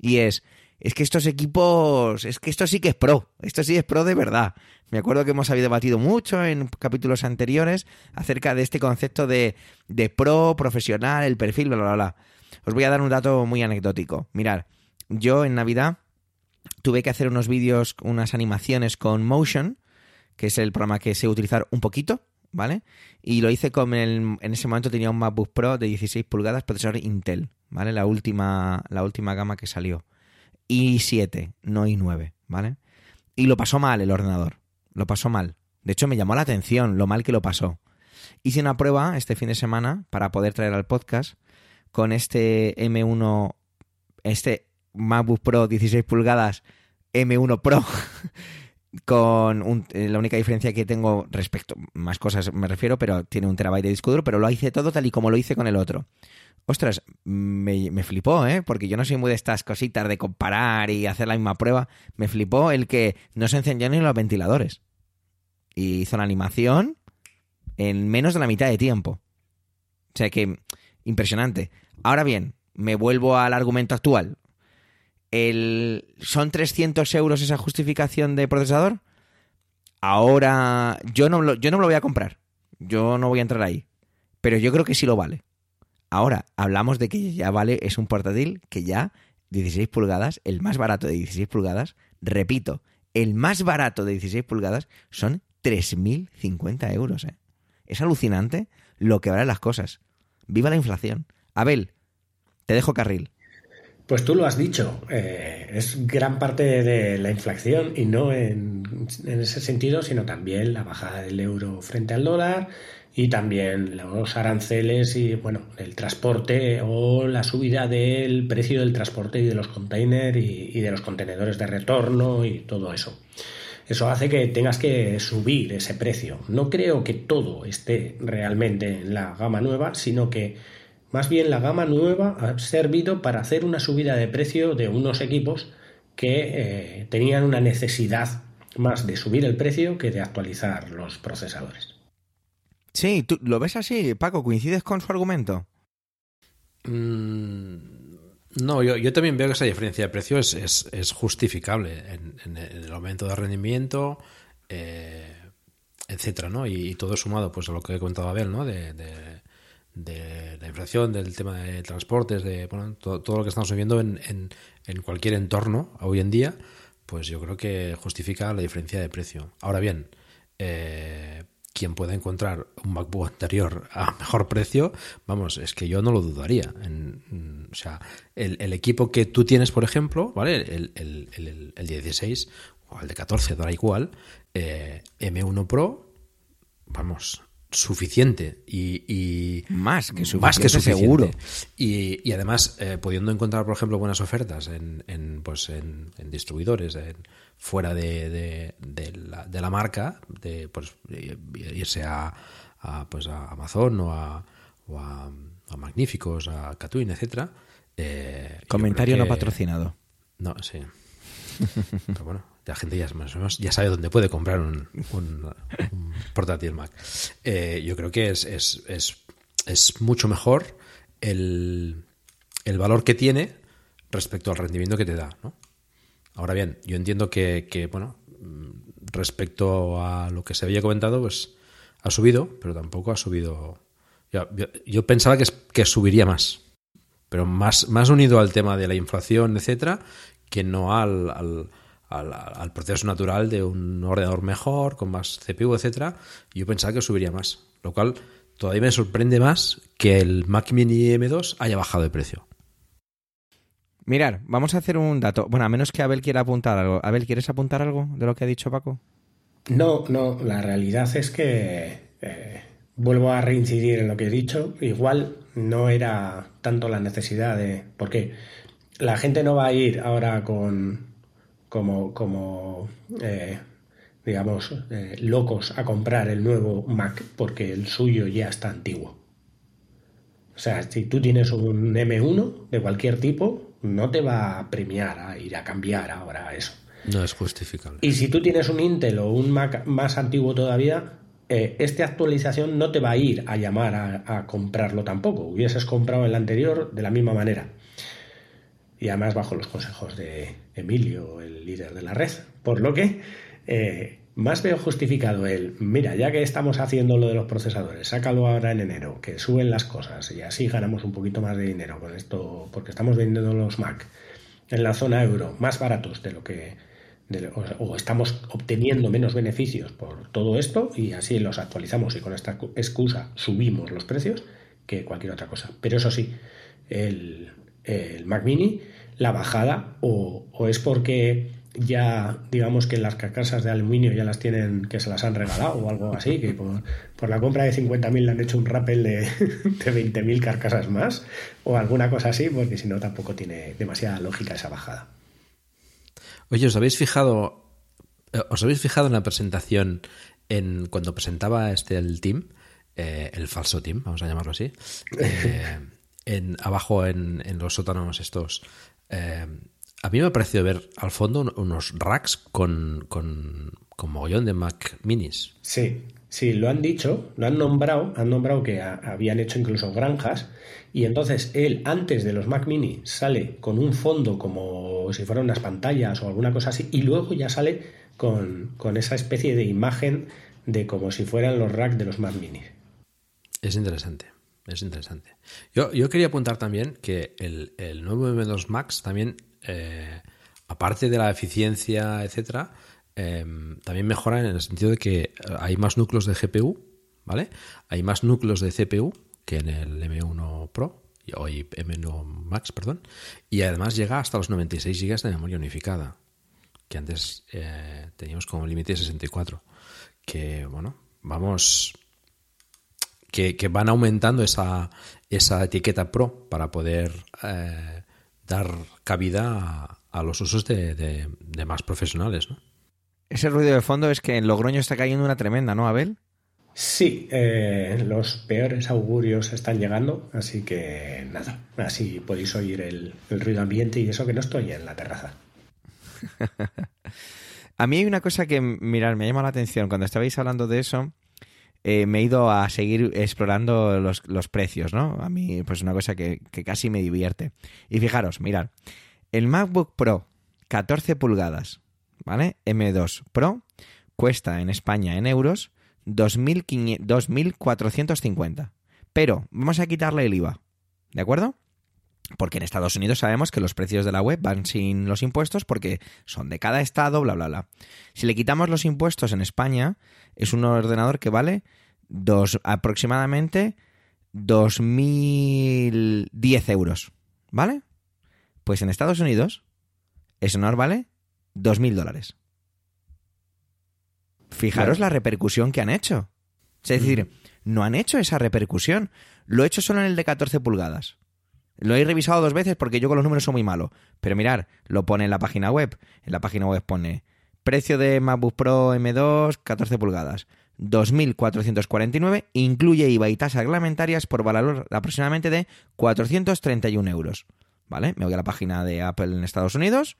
y es, es que estos equipos, es que esto sí que es pro, esto sí es pro de verdad. Me acuerdo que hemos habido debatido mucho en capítulos anteriores acerca de este concepto de, de pro, profesional, el perfil, bla, bla, bla. Os voy a dar un dato muy anecdótico. Mirad, yo en Navidad tuve que hacer unos vídeos, unas animaciones con Motion, que es el programa que sé utilizar un poquito, ¿vale? Y lo hice con el, en ese momento tenía un MacBook Pro de 16 pulgadas, procesador Intel, ¿vale? La última, la última gama que salió. i7, no i9, ¿vale? Y lo pasó mal el ordenador, lo pasó mal. De hecho, me llamó la atención lo mal que lo pasó. Hice una prueba este fin de semana para poder traer al podcast con este M1, este MacBook Pro 16 pulgadas M1 Pro con eh, la única diferencia que tengo respecto, más cosas me refiero, pero tiene un terabyte de disco duro, pero lo hice todo tal y como lo hice con el otro. Ostras, me, me, flipó, ¿eh? Porque yo no soy muy de estas cositas de comparar y hacer la misma prueba. Me flipó el que no se encendían ni los ventiladores. Y hizo la animación en menos de la mitad de tiempo. O sea que, impresionante. Ahora bien, me vuelvo al argumento actual. El, ¿son 300 euros esa justificación de procesador? Ahora, yo no, yo no me lo voy a comprar. Yo no voy a entrar ahí. Pero yo creo que sí lo vale. Ahora, hablamos de que ya vale, es un portátil que ya 16 pulgadas, el más barato de 16 pulgadas, repito, el más barato de 16 pulgadas son 3.050 euros. ¿eh? Es alucinante lo que valen las cosas. Viva la inflación. Abel, te dejo carril. Pues tú lo has dicho, eh, es gran parte de la inflación y no en, ese sentido, sino también la bajada del euro frente al dólar y también los aranceles y bueno, el transporte o la subida del precio del transporte y de los containers y de los contenedores de retorno y todo eso. Eso hace que tengas que subir ese precio. No creo que todo esté realmente en la gama nueva, sino que más bien la gama nueva ha servido para hacer una subida de precio de unos equipos que eh, tenían una necesidad más de subir el precio que de actualizar los procesadores. Sí, ¿tú lo ves así, Paco? ¿Coincides con su argumento? Mm, no, yo, yo, también veo que esa diferencia de precio es, es, es justificable en, en, el aumento de rendimiento, eh, etcétera, ¿no? Y, y, todo sumado pues a lo que he contado Abel, ¿no? De, de, de la inflación, del tema de transportes, de bueno, todo, todo lo que estamos viviendo en, en, en, cualquier entorno hoy en día, pues yo creo que justifica la diferencia de precio. Ahora bien, eh, quien pueda encontrar un MacBook anterior a mejor precio, vamos, es que yo no lo dudaría. En, o sea, el, el, equipo que tú tienes, por ejemplo, ¿vale? El, el, el, el 16 o el de 14, da igual, eh, M1 Pro, vamos, suficiente y, y, más que suficiente, más que suficiente. seguro. Y, y además eh, pudiendo encontrar por ejemplo buenas ofertas en, en pues en, en distribuidores en, fuera de, de, de, la, de, la, marca de pues irse a, a, pues a Amazon o a, o a, a Magníficos a Catwin etcétera eh, comentario que, no patrocinado. No sí. Pero bueno la gente ya, sabe dónde puede comprar un, un, portátil Mac. Eh, yo creo que es, es, es, es mucho mejor el, el, valor que tiene respecto al rendimiento que te da. ¿no? Ahora bien, yo entiendo que, bueno, respecto a lo que se había comentado, pues ha subido, pero tampoco ha subido. Yo pensaba que, que subiría más, pero más, más unido al tema de la inflación, etcétera, que no al, al al, al, proceso natural de un ordenador mejor, con más CPU, etcétera, yo pensaba que subiría más. Lo cual todavía me sorprende más que el Mac Mini M2 haya bajado de precio. Mirar, vamos a hacer un dato. Bueno, a menos que Abel quiera apuntar algo. Abel, ¿quieres apuntar algo de lo que ha dicho Paco? No, no, la realidad es que eh, vuelvo a reincidir en lo que he dicho. Igual no era tanto la necesidad de. Porque la gente no va a ir ahora con, como, como eh, digamos, eh, locos a comprar el nuevo Mac porque el suyo ya está antiguo. O sea, si tú tienes un M1 de cualquier tipo, no te va a premiar a ir a cambiar ahora eso. No es justificable. Y si tú tienes un Intel o un Mac más antiguo todavía, eh, esta actualización no te va a ir a llamar a, a comprarlo tampoco. Hubieses comprado el anterior de la misma manera y además bajo los consejos de Emilio, el líder de la red. Por lo que eh, más veo justificado el, mira, ya que estamos haciendo lo de los procesadores, sácalo ahora en enero, que suben las cosas y así ganamos un poquito más de dinero con esto, porque estamos vendiendo los Mac en la zona euro más baratos de lo que... De, o, o estamos obteniendo menos beneficios por todo esto y así los actualizamos y con esta excusa subimos los precios que cualquier otra cosa. Pero eso sí, el, el Mac Mini, la bajada o, o, es porque ya digamos que las carcasas de aluminio ya las tienen, que se las han regalado o algo así, que por, por la compra de 50.000 le han hecho un rappel de, de 20.000 carcasas más o alguna cosa así, porque si no tampoco tiene demasiada lógica esa bajada. Oye, ¿os habéis fijado, eh, os habéis fijado en la presentación en cuando presentaba este el team, eh, el falso team, vamos a llamarlo así? Eh, en, abajo en, en, los sótanos estos, eh, a mí me ha parecido ver al fondo unos racks con, con, con mogollón de Mac minis. Sí, sí, lo han dicho, lo han nombrado, han nombrado que habían hecho incluso granjas y entonces él antes de los Mac mini sale con un fondo como si fueran unas pantallas o alguna cosa así y luego ya sale con, con esa especie de imagen de como si fueran los racks de los Mac mini. Es interesante. Es interesante. Yo, yo quería apuntar también que el, el nuevo M2 Max también, eh, aparte de la eficiencia, etcétera, em, también mejora en el sentido de que hay más núcleos de GPU, ¿vale? Hay más núcleos de CPU que en el M1 Pro, o M1 Max, perdón, y además llega hasta los 96 GB de memoria unificada, que antes eh, teníamos como límite de 64. Que, bueno, vamos que, van aumentando esa, esa, etiqueta pro para poder eh, dar cabida a, los usos de, más profesionales. ¿no? Ese ruido de fondo es que en Logroño está cayendo una tremenda, ¿no, Abel? Sí, eh, los peores augurios están llegando, así que nada, así podéis oír el, el ruido ambiente y eso que no estoy en la terraza. a mí hay una cosa que, mirar, me llama la atención cuando estabais hablando de eso eh, me he ido a seguir explorando los, precios, ¿no? A mí, pues una cosa que, casi me divierte. Y fijaros, mirad, el MacBook Pro 14 pulgadas, ¿vale? M2 Pro cuesta en España en euros 2.450. Pero vamos a quitarle el IVA, ¿de acuerdo? Porque en Estados Unidos sabemos que los precios de la web van sin los impuestos porque son de cada estado, bla, bla, bla. Si le quitamos los impuestos en España, es un ordenador que vale dos, aproximadamente 2.010 euros, ¿vale? Pues en Estados Unidos, ese honor vale 2.000 dólares. Fijaros la repercusión que han hecho. Es decir, no han hecho esa repercusión. Lo he hecho solo en el de 14 pulgadas. Lo he revisado dos veces porque yo con los números soy muy malo. Pero mirar, lo pone en la página web. En la página web pone precio de MacBook Pro M2 14 pulgadas. 2.449, incluye IVA y tasas reglamentarias por valor aproximadamente de 431 euros. ¿Vale? Me voy a la página de Apple en Estados Unidos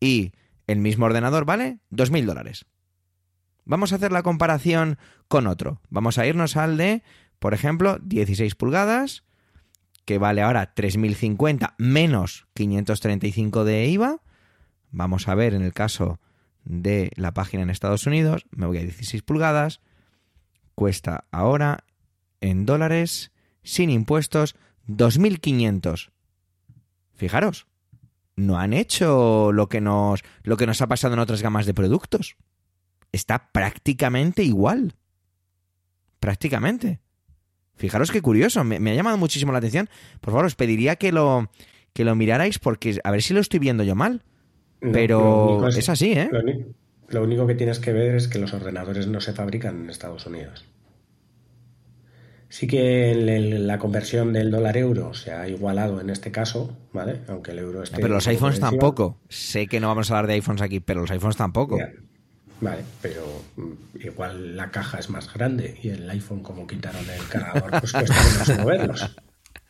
y el mismo ordenador vale 2.000 dólares. Vamos a hacer la comparación con otro. Vamos a irnos al de, por ejemplo, 16 pulgadas, que vale ahora 3.050 menos 535 de IVA. Vamos a ver en el caso de la página en Estados Unidos, me voy a 16 pulgadas, cuesta ahora en dólares, sin impuestos, 2.500. Fijaros, no han hecho lo que, nos, lo que nos ha pasado en otras gamas de productos. Está prácticamente igual. Prácticamente. Fijaros qué curioso, me, ha llamado muchísimo la atención. Por favor, os pediría que lo, que lo mirarais porque a ver si lo estoy viendo yo mal. Pero es, así, ¿eh? Lo, único que tienes que ver es que los ordenadores no se fabrican en Estados Unidos. Sí que la conversión del dólar euro se ha igualado en este caso, ¿vale? Aunque el euro esté. Pero los iPhones tampoco. Sé que no vamos a hablar de iPhones aquí, pero los iPhones tampoco. Vale, pero mm, igual la caja es más grande y el iPhone, como quitaron el cargador, pues cuesta menos moverlos.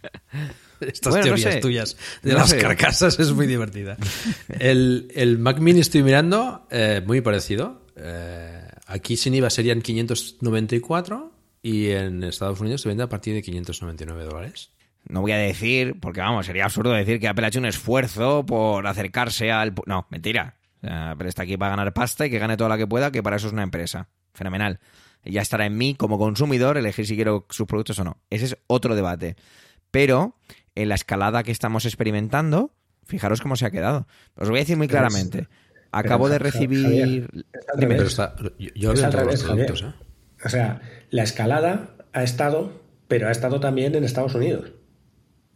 Estas teorías tuyas de las carcasas es muy divertida. El, Mac Mini estoy mirando, eh, muy parecido. Eh, aquí sin IVA serían 594 y en Estados Unidos se vende a partir de 599 dólares. No voy a decir, porque vamos, sería absurdo decir que Apple ha hecho un esfuerzo por acercarse al... No, mentira. Pero está aquí para ganar pasta y que gane toda la que pueda, que para eso es una empresa. Fenomenal. Ya estará en mí como consumidor elegir si quiero sus productos o no. Ese es otro debate. Pero en la escalada que estamos experimentando, fijaros cómo se ha quedado. Os voy a decir muy claramente. Acabo de recibir. yo, productos, ¿eh? O sea, la escalada ha estado, pero ha estado también en Estados Unidos.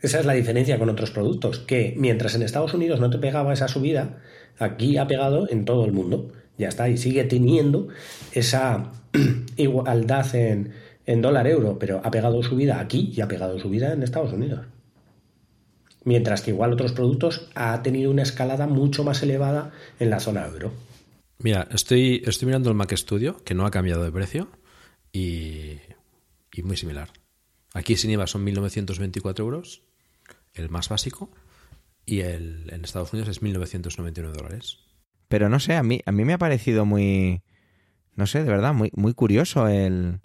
Esa es la diferencia con otros productos, que mientras en Estados Unidos no te pegaba esa subida, aquí ha pegado en todo el mundo. Ya está, y sigue teniendo esa igualdad en, en dólar euro, pero ha pegado su vida aquí y ha pegado su vida en Estados Unidos. Mientras que igual otros productos ha tenido una escalada mucho más elevada en la zona euro. Mira, estoy, estoy mirando el Mac Studio, que no ha cambiado de precio y, y muy similar. Aquí sin IVA son 1.924 euros, el más básico, y el, en Estados Unidos es 1.999 dólares. Pero no sé, a mí, a mí me ha parecido muy, no sé, de verdad, muy, muy curioso el,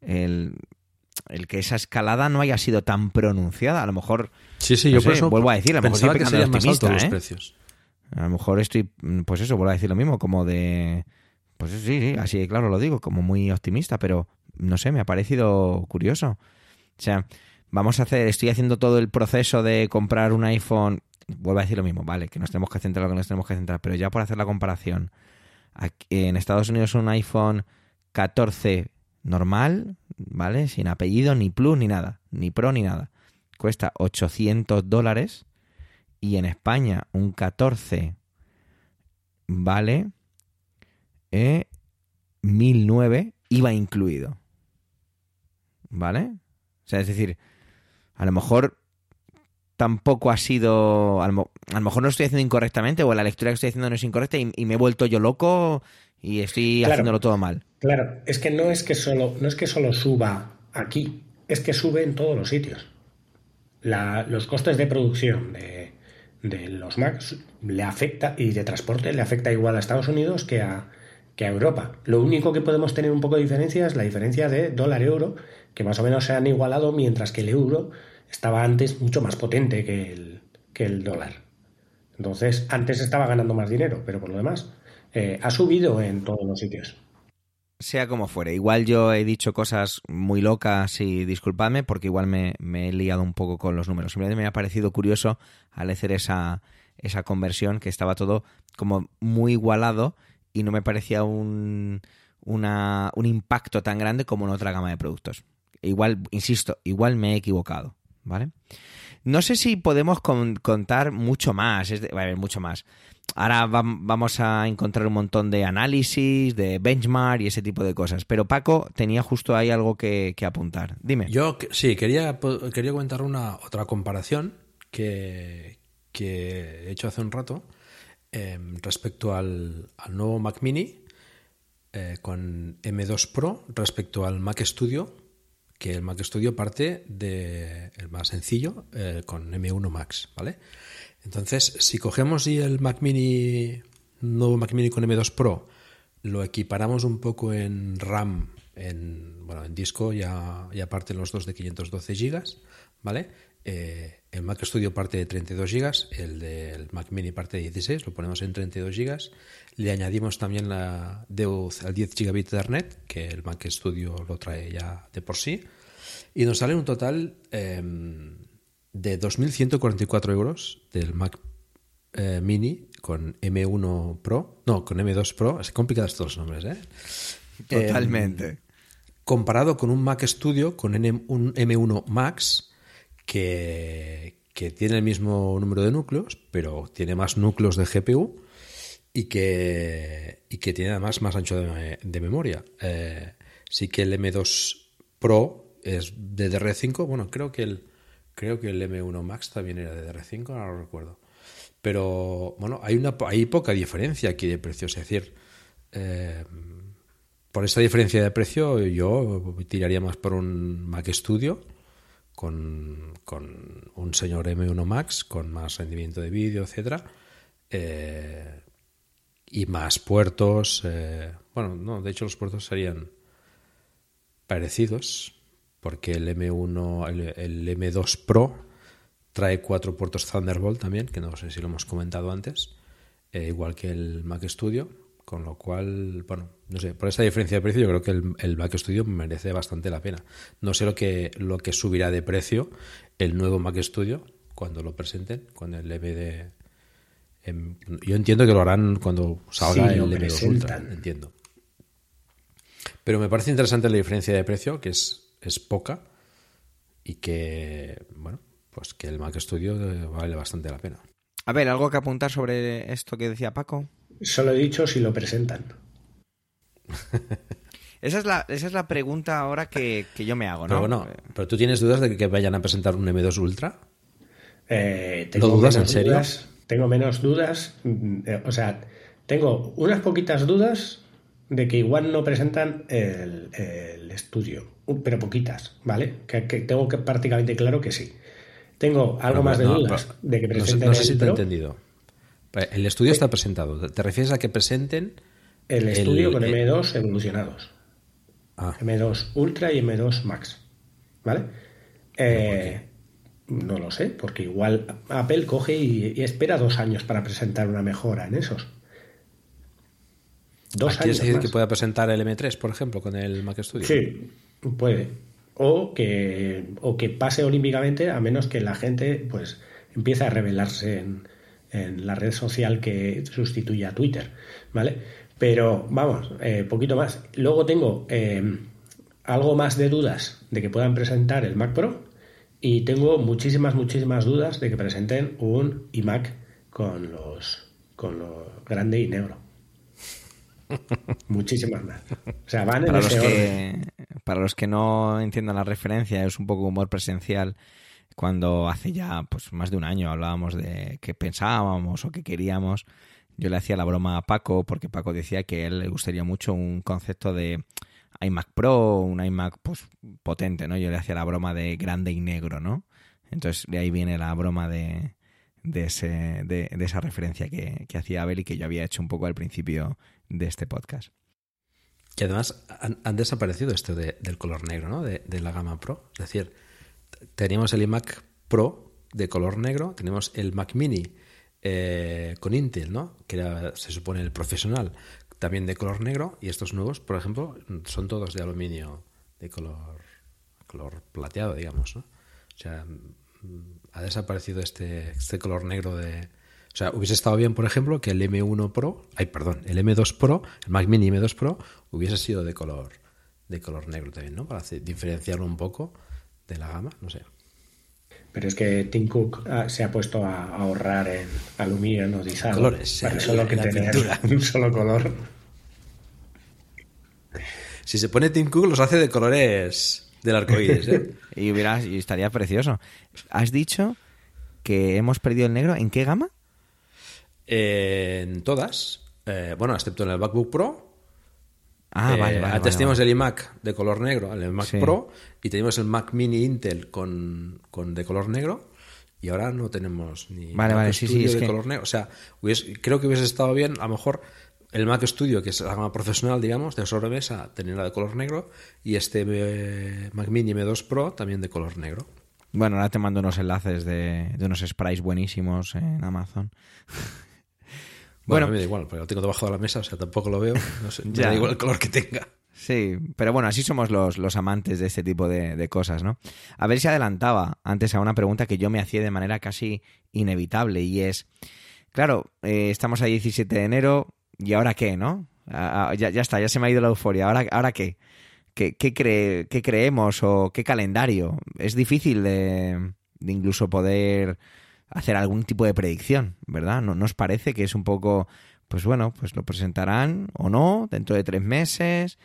el, el que esa escalada no haya sido tan pronunciada. A lo mejor, Sí, sí, no yo sé, por eso vuelvo a decir, a lo mejor que pecando de serían más altos optimista, los ¿eh? precios. A lo mejor estoy, pues eso, vuelvo a decir lo mismo, como de, pues sí, sí, así claro lo digo, como muy optimista, pero no sé, me ha parecido curioso. O sea, vamos a hacer, estoy haciendo todo el proceso de comprar un iPhone, vuelvo a decir lo mismo, vale, que nos tenemos que centrar en lo que nos tenemos que centrar, pero ya por hacer la comparación, en Estados Unidos un iPhone 14 normal, ¿vale? Sin apellido, ni Plus, ni nada, ni Pro, ni nada. Cuesta 800 dólares y en España un 14 vale eh, 1009 IVA incluido. ¿Vale? O sea, es decir, a lo mejor tampoco ha sido. A lo, a lo mejor no lo estoy haciendo incorrectamente o la lectura que estoy haciendo no es incorrecta y, y me he vuelto yo loco y estoy Claro. haciéndolo todo mal. Claro, es que no es que solo, no es que solo suba aquí, es que sube en todos los sitios. La- los costes de producción de, de los Macs le afecta y de transporte le afecta igual a Estados Unidos que a, que a Europa. Lo único que podemos tener un poco de diferencia es la diferencia de dólar-euro, que más o menos se han igualado, mientras que el euro estaba antes mucho más potente que el, que el dólar. Entonces, antes estaba ganando más dinero, pero por lo demás, eh, ha subido en todos los sitios. Sea como fuere, igual yo he dicho cosas muy locas y disculpadme porque igual me, me he liado un poco con los números. Simplemente me ha parecido curioso al hacer esa, esa conversión que estaba todo como muy igualado y no me parecía un, un impacto tan grande como en otra gama de productos. Igual, insisto, igual me he equivocado, ¿vale? No sé si podemos con- contar mucho más, es de- a mucho más. Ahora vam- vamos a encontrar un montón de análisis, de benchmark y ese tipo de cosas. Pero Paco tenía justo ahí algo que, que apuntar. Dime. Yo sí, quería, quería comentar una otra comparación que, que he hecho hace un rato eh, respecto al, nuevo Mac Mini eh, con M2 Pro respecto al Mac Studio, que el Mac Studio parte de el más sencillo eh, con M1 Max, ¿vale? Entonces, si cogemos y el Mac Mini, nuevo Mac Mini con M2 Pro, lo equiparamos un poco en RAM, en, bueno, en disco ya, ya parten los dos de 512 GB, ¿vale? Eh, el Mac Studio parte de 32 GB, el del Mac Mini parte de 16, lo ponemos en 32 GB. Le añadimos también la DEU al 10 GB de Ethernet, que el Mac Studio lo trae ya de por sí. Y nos sale un total eh, de 2.144 euros del Mac eh, Mini con M1 Pro, no, con M2 Pro, es complicados todos los nombres, ¿eh? Totalmente. comparado con un Mac Studio, con un M1 Max, que, tiene el mismo número de núcleos, pero tiene más núcleos de GPU y que, y que tiene además más ancho de, memoria. Eh, sí que el M2 Pro es de DR5, bueno, creo que el, creo que el M1 Max también era de DR5, ahora no lo recuerdo. Pero bueno, hay, una, hay poca diferencia aquí de precios, es decir, eh, por esta diferencia de precio yo tiraría más por un Mac Studio con, con un señor M1 Max con más rendimiento de vídeo, etcétera eh, y más puertos eh, bueno, no, de hecho los puertos serían parecidos porque el M1 el, el M2 Pro trae cuatro puertos Thunderbolt también que no sé si lo hemos comentado antes eh, igual que el Mac Studio con lo cual, bueno, no sé, por esta diferencia de precio yo creo que el, el Mac Studio merece bastante la pena. No sé lo que, lo que subirá de precio el nuevo Mac Studio cuando lo presenten con el MD. em, yo entiendo que lo harán cuando salga Sí, el M2 Ultra, entiendo. Pero me parece interesante la diferencia de precio, que es, es poca y que, bueno, pues que el Mac Studio eh, vale bastante la pena. A ver, ¿algo que apuntar sobre esto que decía Paco? Solo he dicho si lo presentan. Esa es la, esa es la pregunta ahora que, que yo me hago, ¿no? Pero bueno, pero tú tienes dudas de que vayan a presentar un M2 Ultra? Eh, ¿Lo dudas en serio? dudas- tengo menos dudas. mm, eh, o sea, tengo unas poquitas dudas de que igual no presentan el, el estudio, pero poquitas, ¿vale? Que, que tengo que prácticamente claro que sí. Tengo algo más de dudas de que presenten no sé, no sé el si te he Pro. entendido. El estudio está presentado. ¿Te refieres a que presenten El estudio con el- M2 evolucionados. Ah, M2 Ultra y M2 Max. ¿Vale? Eh, no lo sé, porque igual Apple coge y, y espera dos años para presentar una mejora en esos. Dos ¿Quieres años. decir más. que pueda presentar el M3, por ejemplo, con el Mac Studio? Sí, puede. O que, o que pase olímpicamente, a menos que la gente pues empiece a revelarse en, en la red social que sustituye a Twitter, ¿vale? Pero vamos, eh, poquito más. Luego tengo eh, algo más de dudas de que puedan presentar el Mac Pro y tengo muchísimas, muchísimas dudas de que presenten un iMac con los con lo grande y negro. Muchísimas más. O sea, van en Para los, ese orden. que, para los que no entiendan la referencia, es un poco humor presencial. Cuando hace ya pues más de un año hablábamos de qué pensábamos o qué queríamos, yo le hacía la broma a Paco porque Paco decía que a él le gustaría mucho un concepto de iMac Pro, un iMac pues potente, ¿no? Yo le hacía la broma de grande y negro, ¿no? Entonces de ahí viene la broma de, de, ese, de, de esa referencia que, que hacía Abel y que yo había hecho un poco al principio de este podcast. Y además han, han desaparecido esto de- del color negro, ¿no? De, de la gama Pro. Es decir, teníamos el iMac Pro de color negro, tenemos el Mac Mini eh, con Intel, ¿no? Que era, se supone, el profesional, también de color negro, y estos nuevos, por ejemplo, son todos de aluminio de color, color plateado, digamos. O sea, ha desaparecido este, este color negro de... O sea, hubiese estado bien, por ejemplo, que el M1 Pro, ay, perdón, el M2 Pro, el Mac Mini M2 Pro, hubiese sido de color, de color negro también, ¿no? Para diferenciarlo un poco de la gama, no sé. Pero es que Tim Cook ah, se ha puesto a ahorrar en aluminio anodizado. Colores, para en solo que pintura. un solo color. Si se pone Tim Cook, los hace de colores del arco iris, ¿eh? Y, hubiera, y estaría precioso. ¿Has dicho que hemos perdido el negro? ¿En qué gama? en todas, eh, bueno, excepto en el MacBook Pro. Ah, Eh, vale, vale. Antes vale, teníamos el iMac de color negro, el Mac Sí. Pro, y teníamos el Mac Mini Intel con, con de color negro. Y ahora no tenemos ni Vale, Mac vale, sí, sí, Studio de que- color negro. O sea, hubiese- creo que hubiese estado bien, a lo mejor, el Mac Studio, que es la gama profesional, digamos, de sobremesa, tenerla de color negro, y este eh, Mac Mini M2 Pro también de color negro. Bueno, ahora te mando unos enlaces de, de unos sprays buenísimos en Amazon. Bueno, Bueno. a mí me da igual, porque lo tengo debajo de la mesa, o sea, tampoco lo veo. No sé, me Ya. da igual el color que tenga. Sí, pero bueno, así somos los, los amantes de este tipo de, de cosas, ¿no? A ver si adelantaba antes a una pregunta que yo me hacía de manera casi inevitable y es, claro, eh, estamos a 17 de enero y ahora qué, ¿no? Ah, ya, ya está, ya se me ha ido la euforia. ¿Ahora, ahora qué? ¿Qué, qué, cree- qué creemos o qué calendario? Es difícil de, de incluso poder hacer algún tipo de predicción, ¿verdad? ¿No nos parece que es un poco, pues bueno, pues lo presentarán o no dentro de tres meses?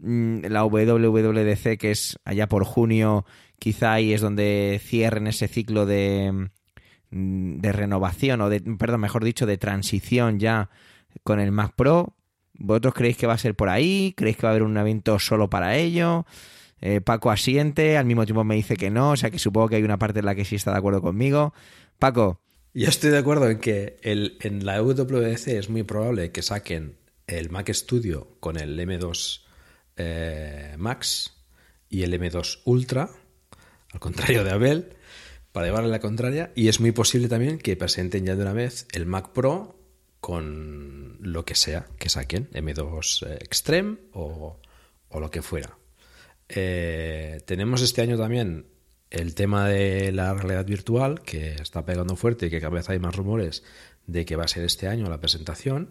Mm, La WWDC, que es allá por junio, quizá ahí es donde cierren ese ciclo de, mm, de renovación o de, perdón, mejor dicho, de transición ya con el Mac Pro. ¿Vosotros creéis que va a ser por ahí? ¿Creéis que va a haber un evento solo para ello? Eh, Paco asiente, al mismo tiempo me dice que no, o sea que supongo que hay una parte en la que sí está de acuerdo conmigo. Paco, Yo estoy de acuerdo en que el, en la WWDC es muy probable que saquen el Mac Studio con el M2 eh, Max y el M2 Ultra, al contrario de Abel, para llevarle la contraria. Y es muy posible también que presenten ya de una vez el Mac Pro con lo que sea que saquen, M2 eh, Extreme o, o lo que fuera. Eh, tenemos este año también el tema de la realidad virtual, que está pegando fuerte y que cada vez hay más rumores de que va a ser este año la presentación.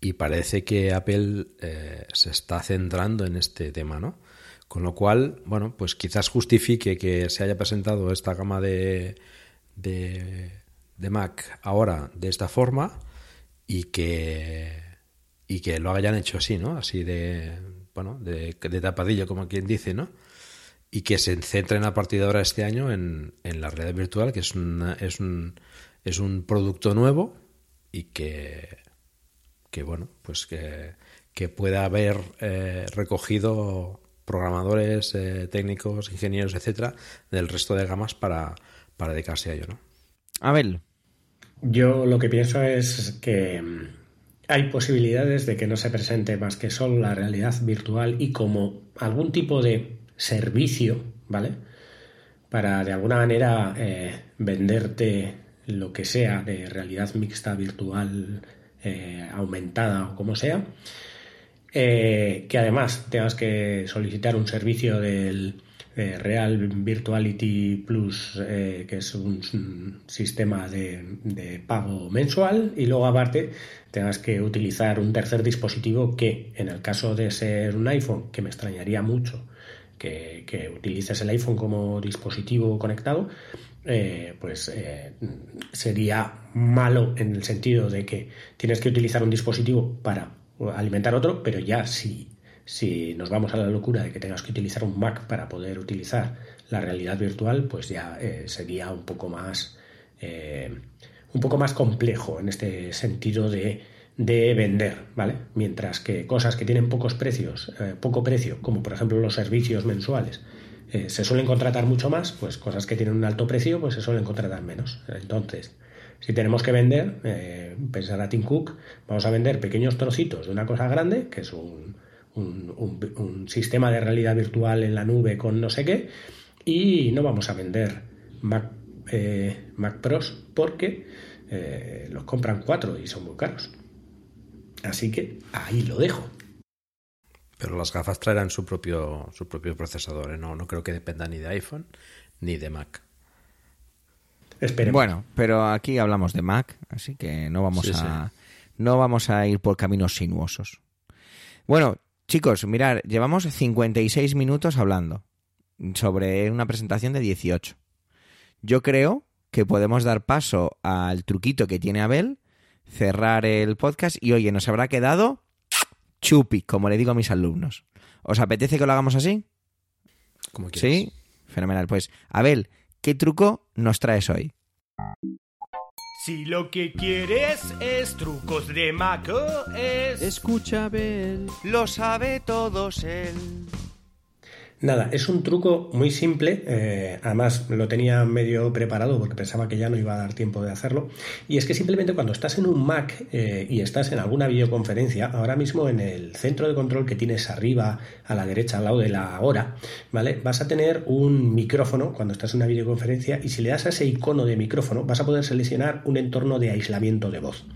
Y parece que Apple eh, se está centrando en este tema, ¿no? Con lo cual, bueno, pues quizás justifique que se haya presentado esta gama de, de, de Mac ahora de esta forma y que, y que lo hayan hecho así, ¿no? Así de, bueno, de, de tapadillo, como quien dice, ¿no? Y que se centren a partir de ahora este año en, en la realidad virtual, que es, una- es, un, es un producto nuevo y que, que bueno, pues que, que pueda haber eh, recogido programadores, eh, técnicos, ingenieros, etcétera, del resto de gamas para, para dedicarse a ello, ¿no? Abel. Yo lo que pienso es que mm, hay posibilidades de que no se presente más que solo la realidad virtual y como algún tipo de servicio, ¿vale? Para de alguna manera eh, venderte lo que sea de realidad mixta, virtual, eh, aumentada o como sea, eh, que además tengas que solicitar un servicio del Real Virtuality Plus, que es un, sistema de, pago mensual, y luego aparte tengas que utilizar un tercer dispositivo que, en el caso de ser un iPhone, que me extrañaría mucho que, utilices el iPhone como dispositivo conectado, eh, pues eh, sería malo en el sentido de que tienes que utilizar un dispositivo para alimentar otro, pero ya si, si nos vamos a la locura de que tengas que utilizar un Mac para poder utilizar la realidad virtual, pues ya eh, sería un poco más un poco más complejo en este sentido de, de, vender, ¿vale? Mientras que cosas que tienen pocos precios, poco precio, como por ejemplo los servicios mensuales, eh, se suelen contratar mucho más, pues cosas que tienen un alto precio, pues se suelen contratar menos. Entonces, si tenemos que vender, eh, pensar a Tim Cook, vamos a vender pequeños trocitos de una cosa grande, que es un, sistema de realidad virtual en la nube con no sé qué, y no vamos a vender Mac, eh, Mac Pros porque los compran cuatro y son muy caros. Así que ahí lo dejo. Pero las gafas traerán su propio, su propio procesador. ¿eh? No, no creo que dependa ni de iPhone ni de Mac. Esperemos. Bueno, pero aquí hablamos de Mac, así que no vamos a no vamos a ir por caminos sinuosos. Bueno, chicos, mirar, llevamos 56 minutos hablando sobre una presentación de 18. Yo creo que podemos dar paso al truquito que tiene Abel, cerrar el podcast y oye, nos habrá quedado chupi, como le digo a mis alumnos. ¿Os apetece que lo hagamos así? Como quieras. Sí, fenomenal. Pues, Abel, ¿qué truco nos traes hoy? Si lo que quieres es trucos de Mac es... Escucha, Abel. Lo sabe todos él. Nada, es un truco muy simple, eh, además lo tenía medio preparado porque pensaba que ya no iba a dar tiempo de hacerlo, y es que simplemente cuando estás en un Mac eh, y estás en alguna videoconferencia, ahora mismo en el centro de control que tienes arriba a la derecha al lado de la hora, ¿vale? Vas a tener un micrófono cuando estás en una videoconferencia y si le das a ese icono de micrófono vas a poder seleccionar un entorno de aislamiento de voz.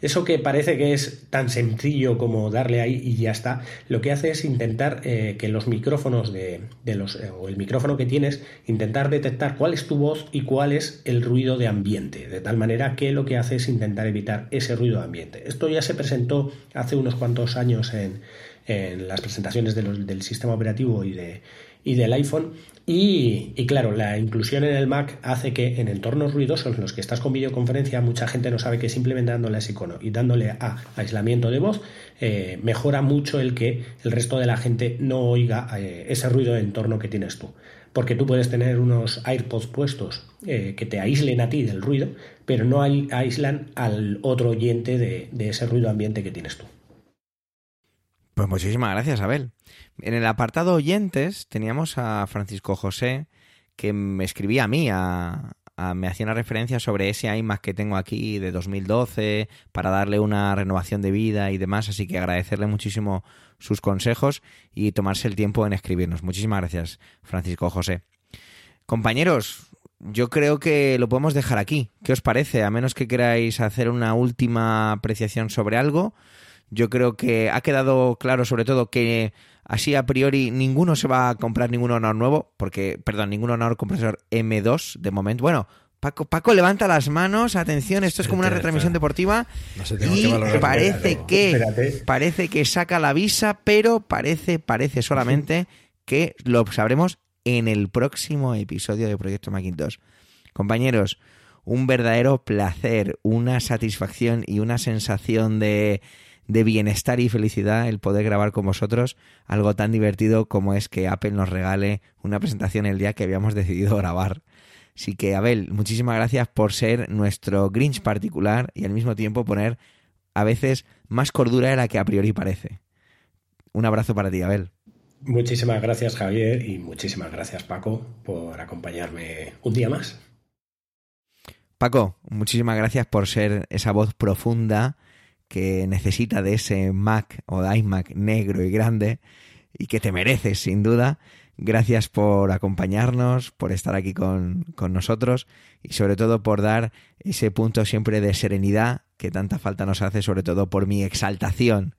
Eso que parece que es tan sencillo como darle ahí y ya está, lo que hace es intentar eh, que los micrófonos de de, los, eh, o el micrófono que tienes, intentar detectar cuál es tu voz y cuál es el ruido de ambiente, de tal manera que lo que hace es intentar evitar ese ruido de ambiente. Esto ya se presentó hace unos cuantos años en, en las presentaciones del sistema operativo y, de, y del iPhone. Y, claro, la inclusión en el Mac hace que en entornos ruidosos en los que estás con videoconferencia, mucha gente no sabe que simplemente dándole a ese icono y dándole a aislamiento de voz, eh, mejora mucho el que el resto de la gente no oiga eh, ese ruido de entorno que tienes tú. Porque tú puedes tener unos AirPods puestos eh, que te aíslen a ti del ruido, pero no aíslan al otro oyente de ese ruido ambiente que tienes tú. Pues muchísimas gracias, Abel. En el apartado oyentes teníamos a Francisco José que me escribía a mí, a, me hacía una referencia sobre ese iMac que tengo aquí de 2012 para darle una renovación de vida y demás, así que agradecerle muchísimo sus consejos y tomarse el tiempo en escribirnos. Muchísimas gracias, Francisco José. Compañeros, yo creo que lo podemos dejar aquí. ¿Qué os parece? A menos que queráis hacer una última apreciación sobre algo. Yo creo que ha quedado claro sobre todo que así a priori ninguno se va a comprar ningún honor nuevo, porque, perdón, ningún honor compresor M2 de momento. Bueno, Paco, Paco levanta las manos, atención, esto es como una retransmisión deportiva y parece que parece que saca la visa, pero parece parece solamente que lo sabremos en el próximo episodio de Proyecto Macintosh. Compañeros, un verdadero placer, una satisfacción y una sensación de de bienestar y felicidad el poder grabar con vosotros algo tan divertido como es que Apple nos regale una presentación el día que habíamos decidido grabar. Así que, Abel, muchísimas gracias por ser nuestro Grinch particular y al mismo tiempo poner a veces más cordura de la que a priori parece. Un abrazo para ti, Abel. Muchísimas gracias, Javier, y muchísimas gracias, Paco, por acompañarme un día más. Paco, muchísimas gracias por ser esa voz profunda que necesita de ese Mac o de iMac negro y grande y que te mereces sin duda. Gracias por acompañarnos, por estar aquí con, con, nosotros y sobre todo por dar ese punto siempre de serenidad que tanta falta nos hace, sobre todo por mi exaltación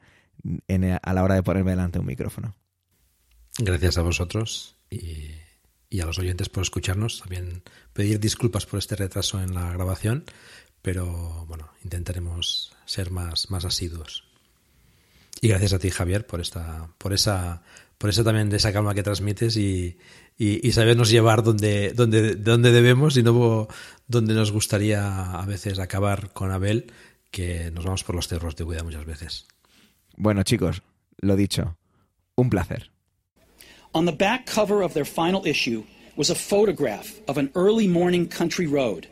en, a la hora de ponerme delante un micrófono. Gracias a vosotros y, y a los oyentes por escucharnos. También pedir disculpas por este retraso en la grabación, pero bueno, intentaremos ser más, más asiduos. Y gracias a ti, Javier, por esta, por esa, por eso también de esa calma que transmites y, y, y sabernos llevar donde, donde, donde debemos y no donde nos gustaría a veces acabar con Abel, que nos vamos por los cerros de Cuida muchas veces. Bueno, chicos, lo dicho, un placer. On the back cover of their final issue was a photograph of an early morning country road,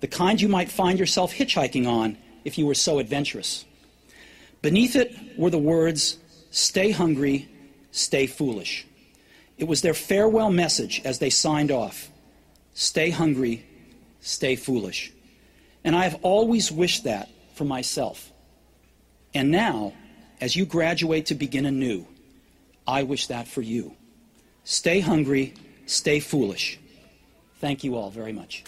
the kind you might find yourself hitchhiking on if you were so adventurous. Beneath it were the words, Stay hungry, stay foolish. It was their farewell message as they signed off Stay hungry, stay foolish. And I have always wished that for myself. And now, as you graduate to begin anew, I wish that for you. Stay hungry, stay foolish. Thank you all very much.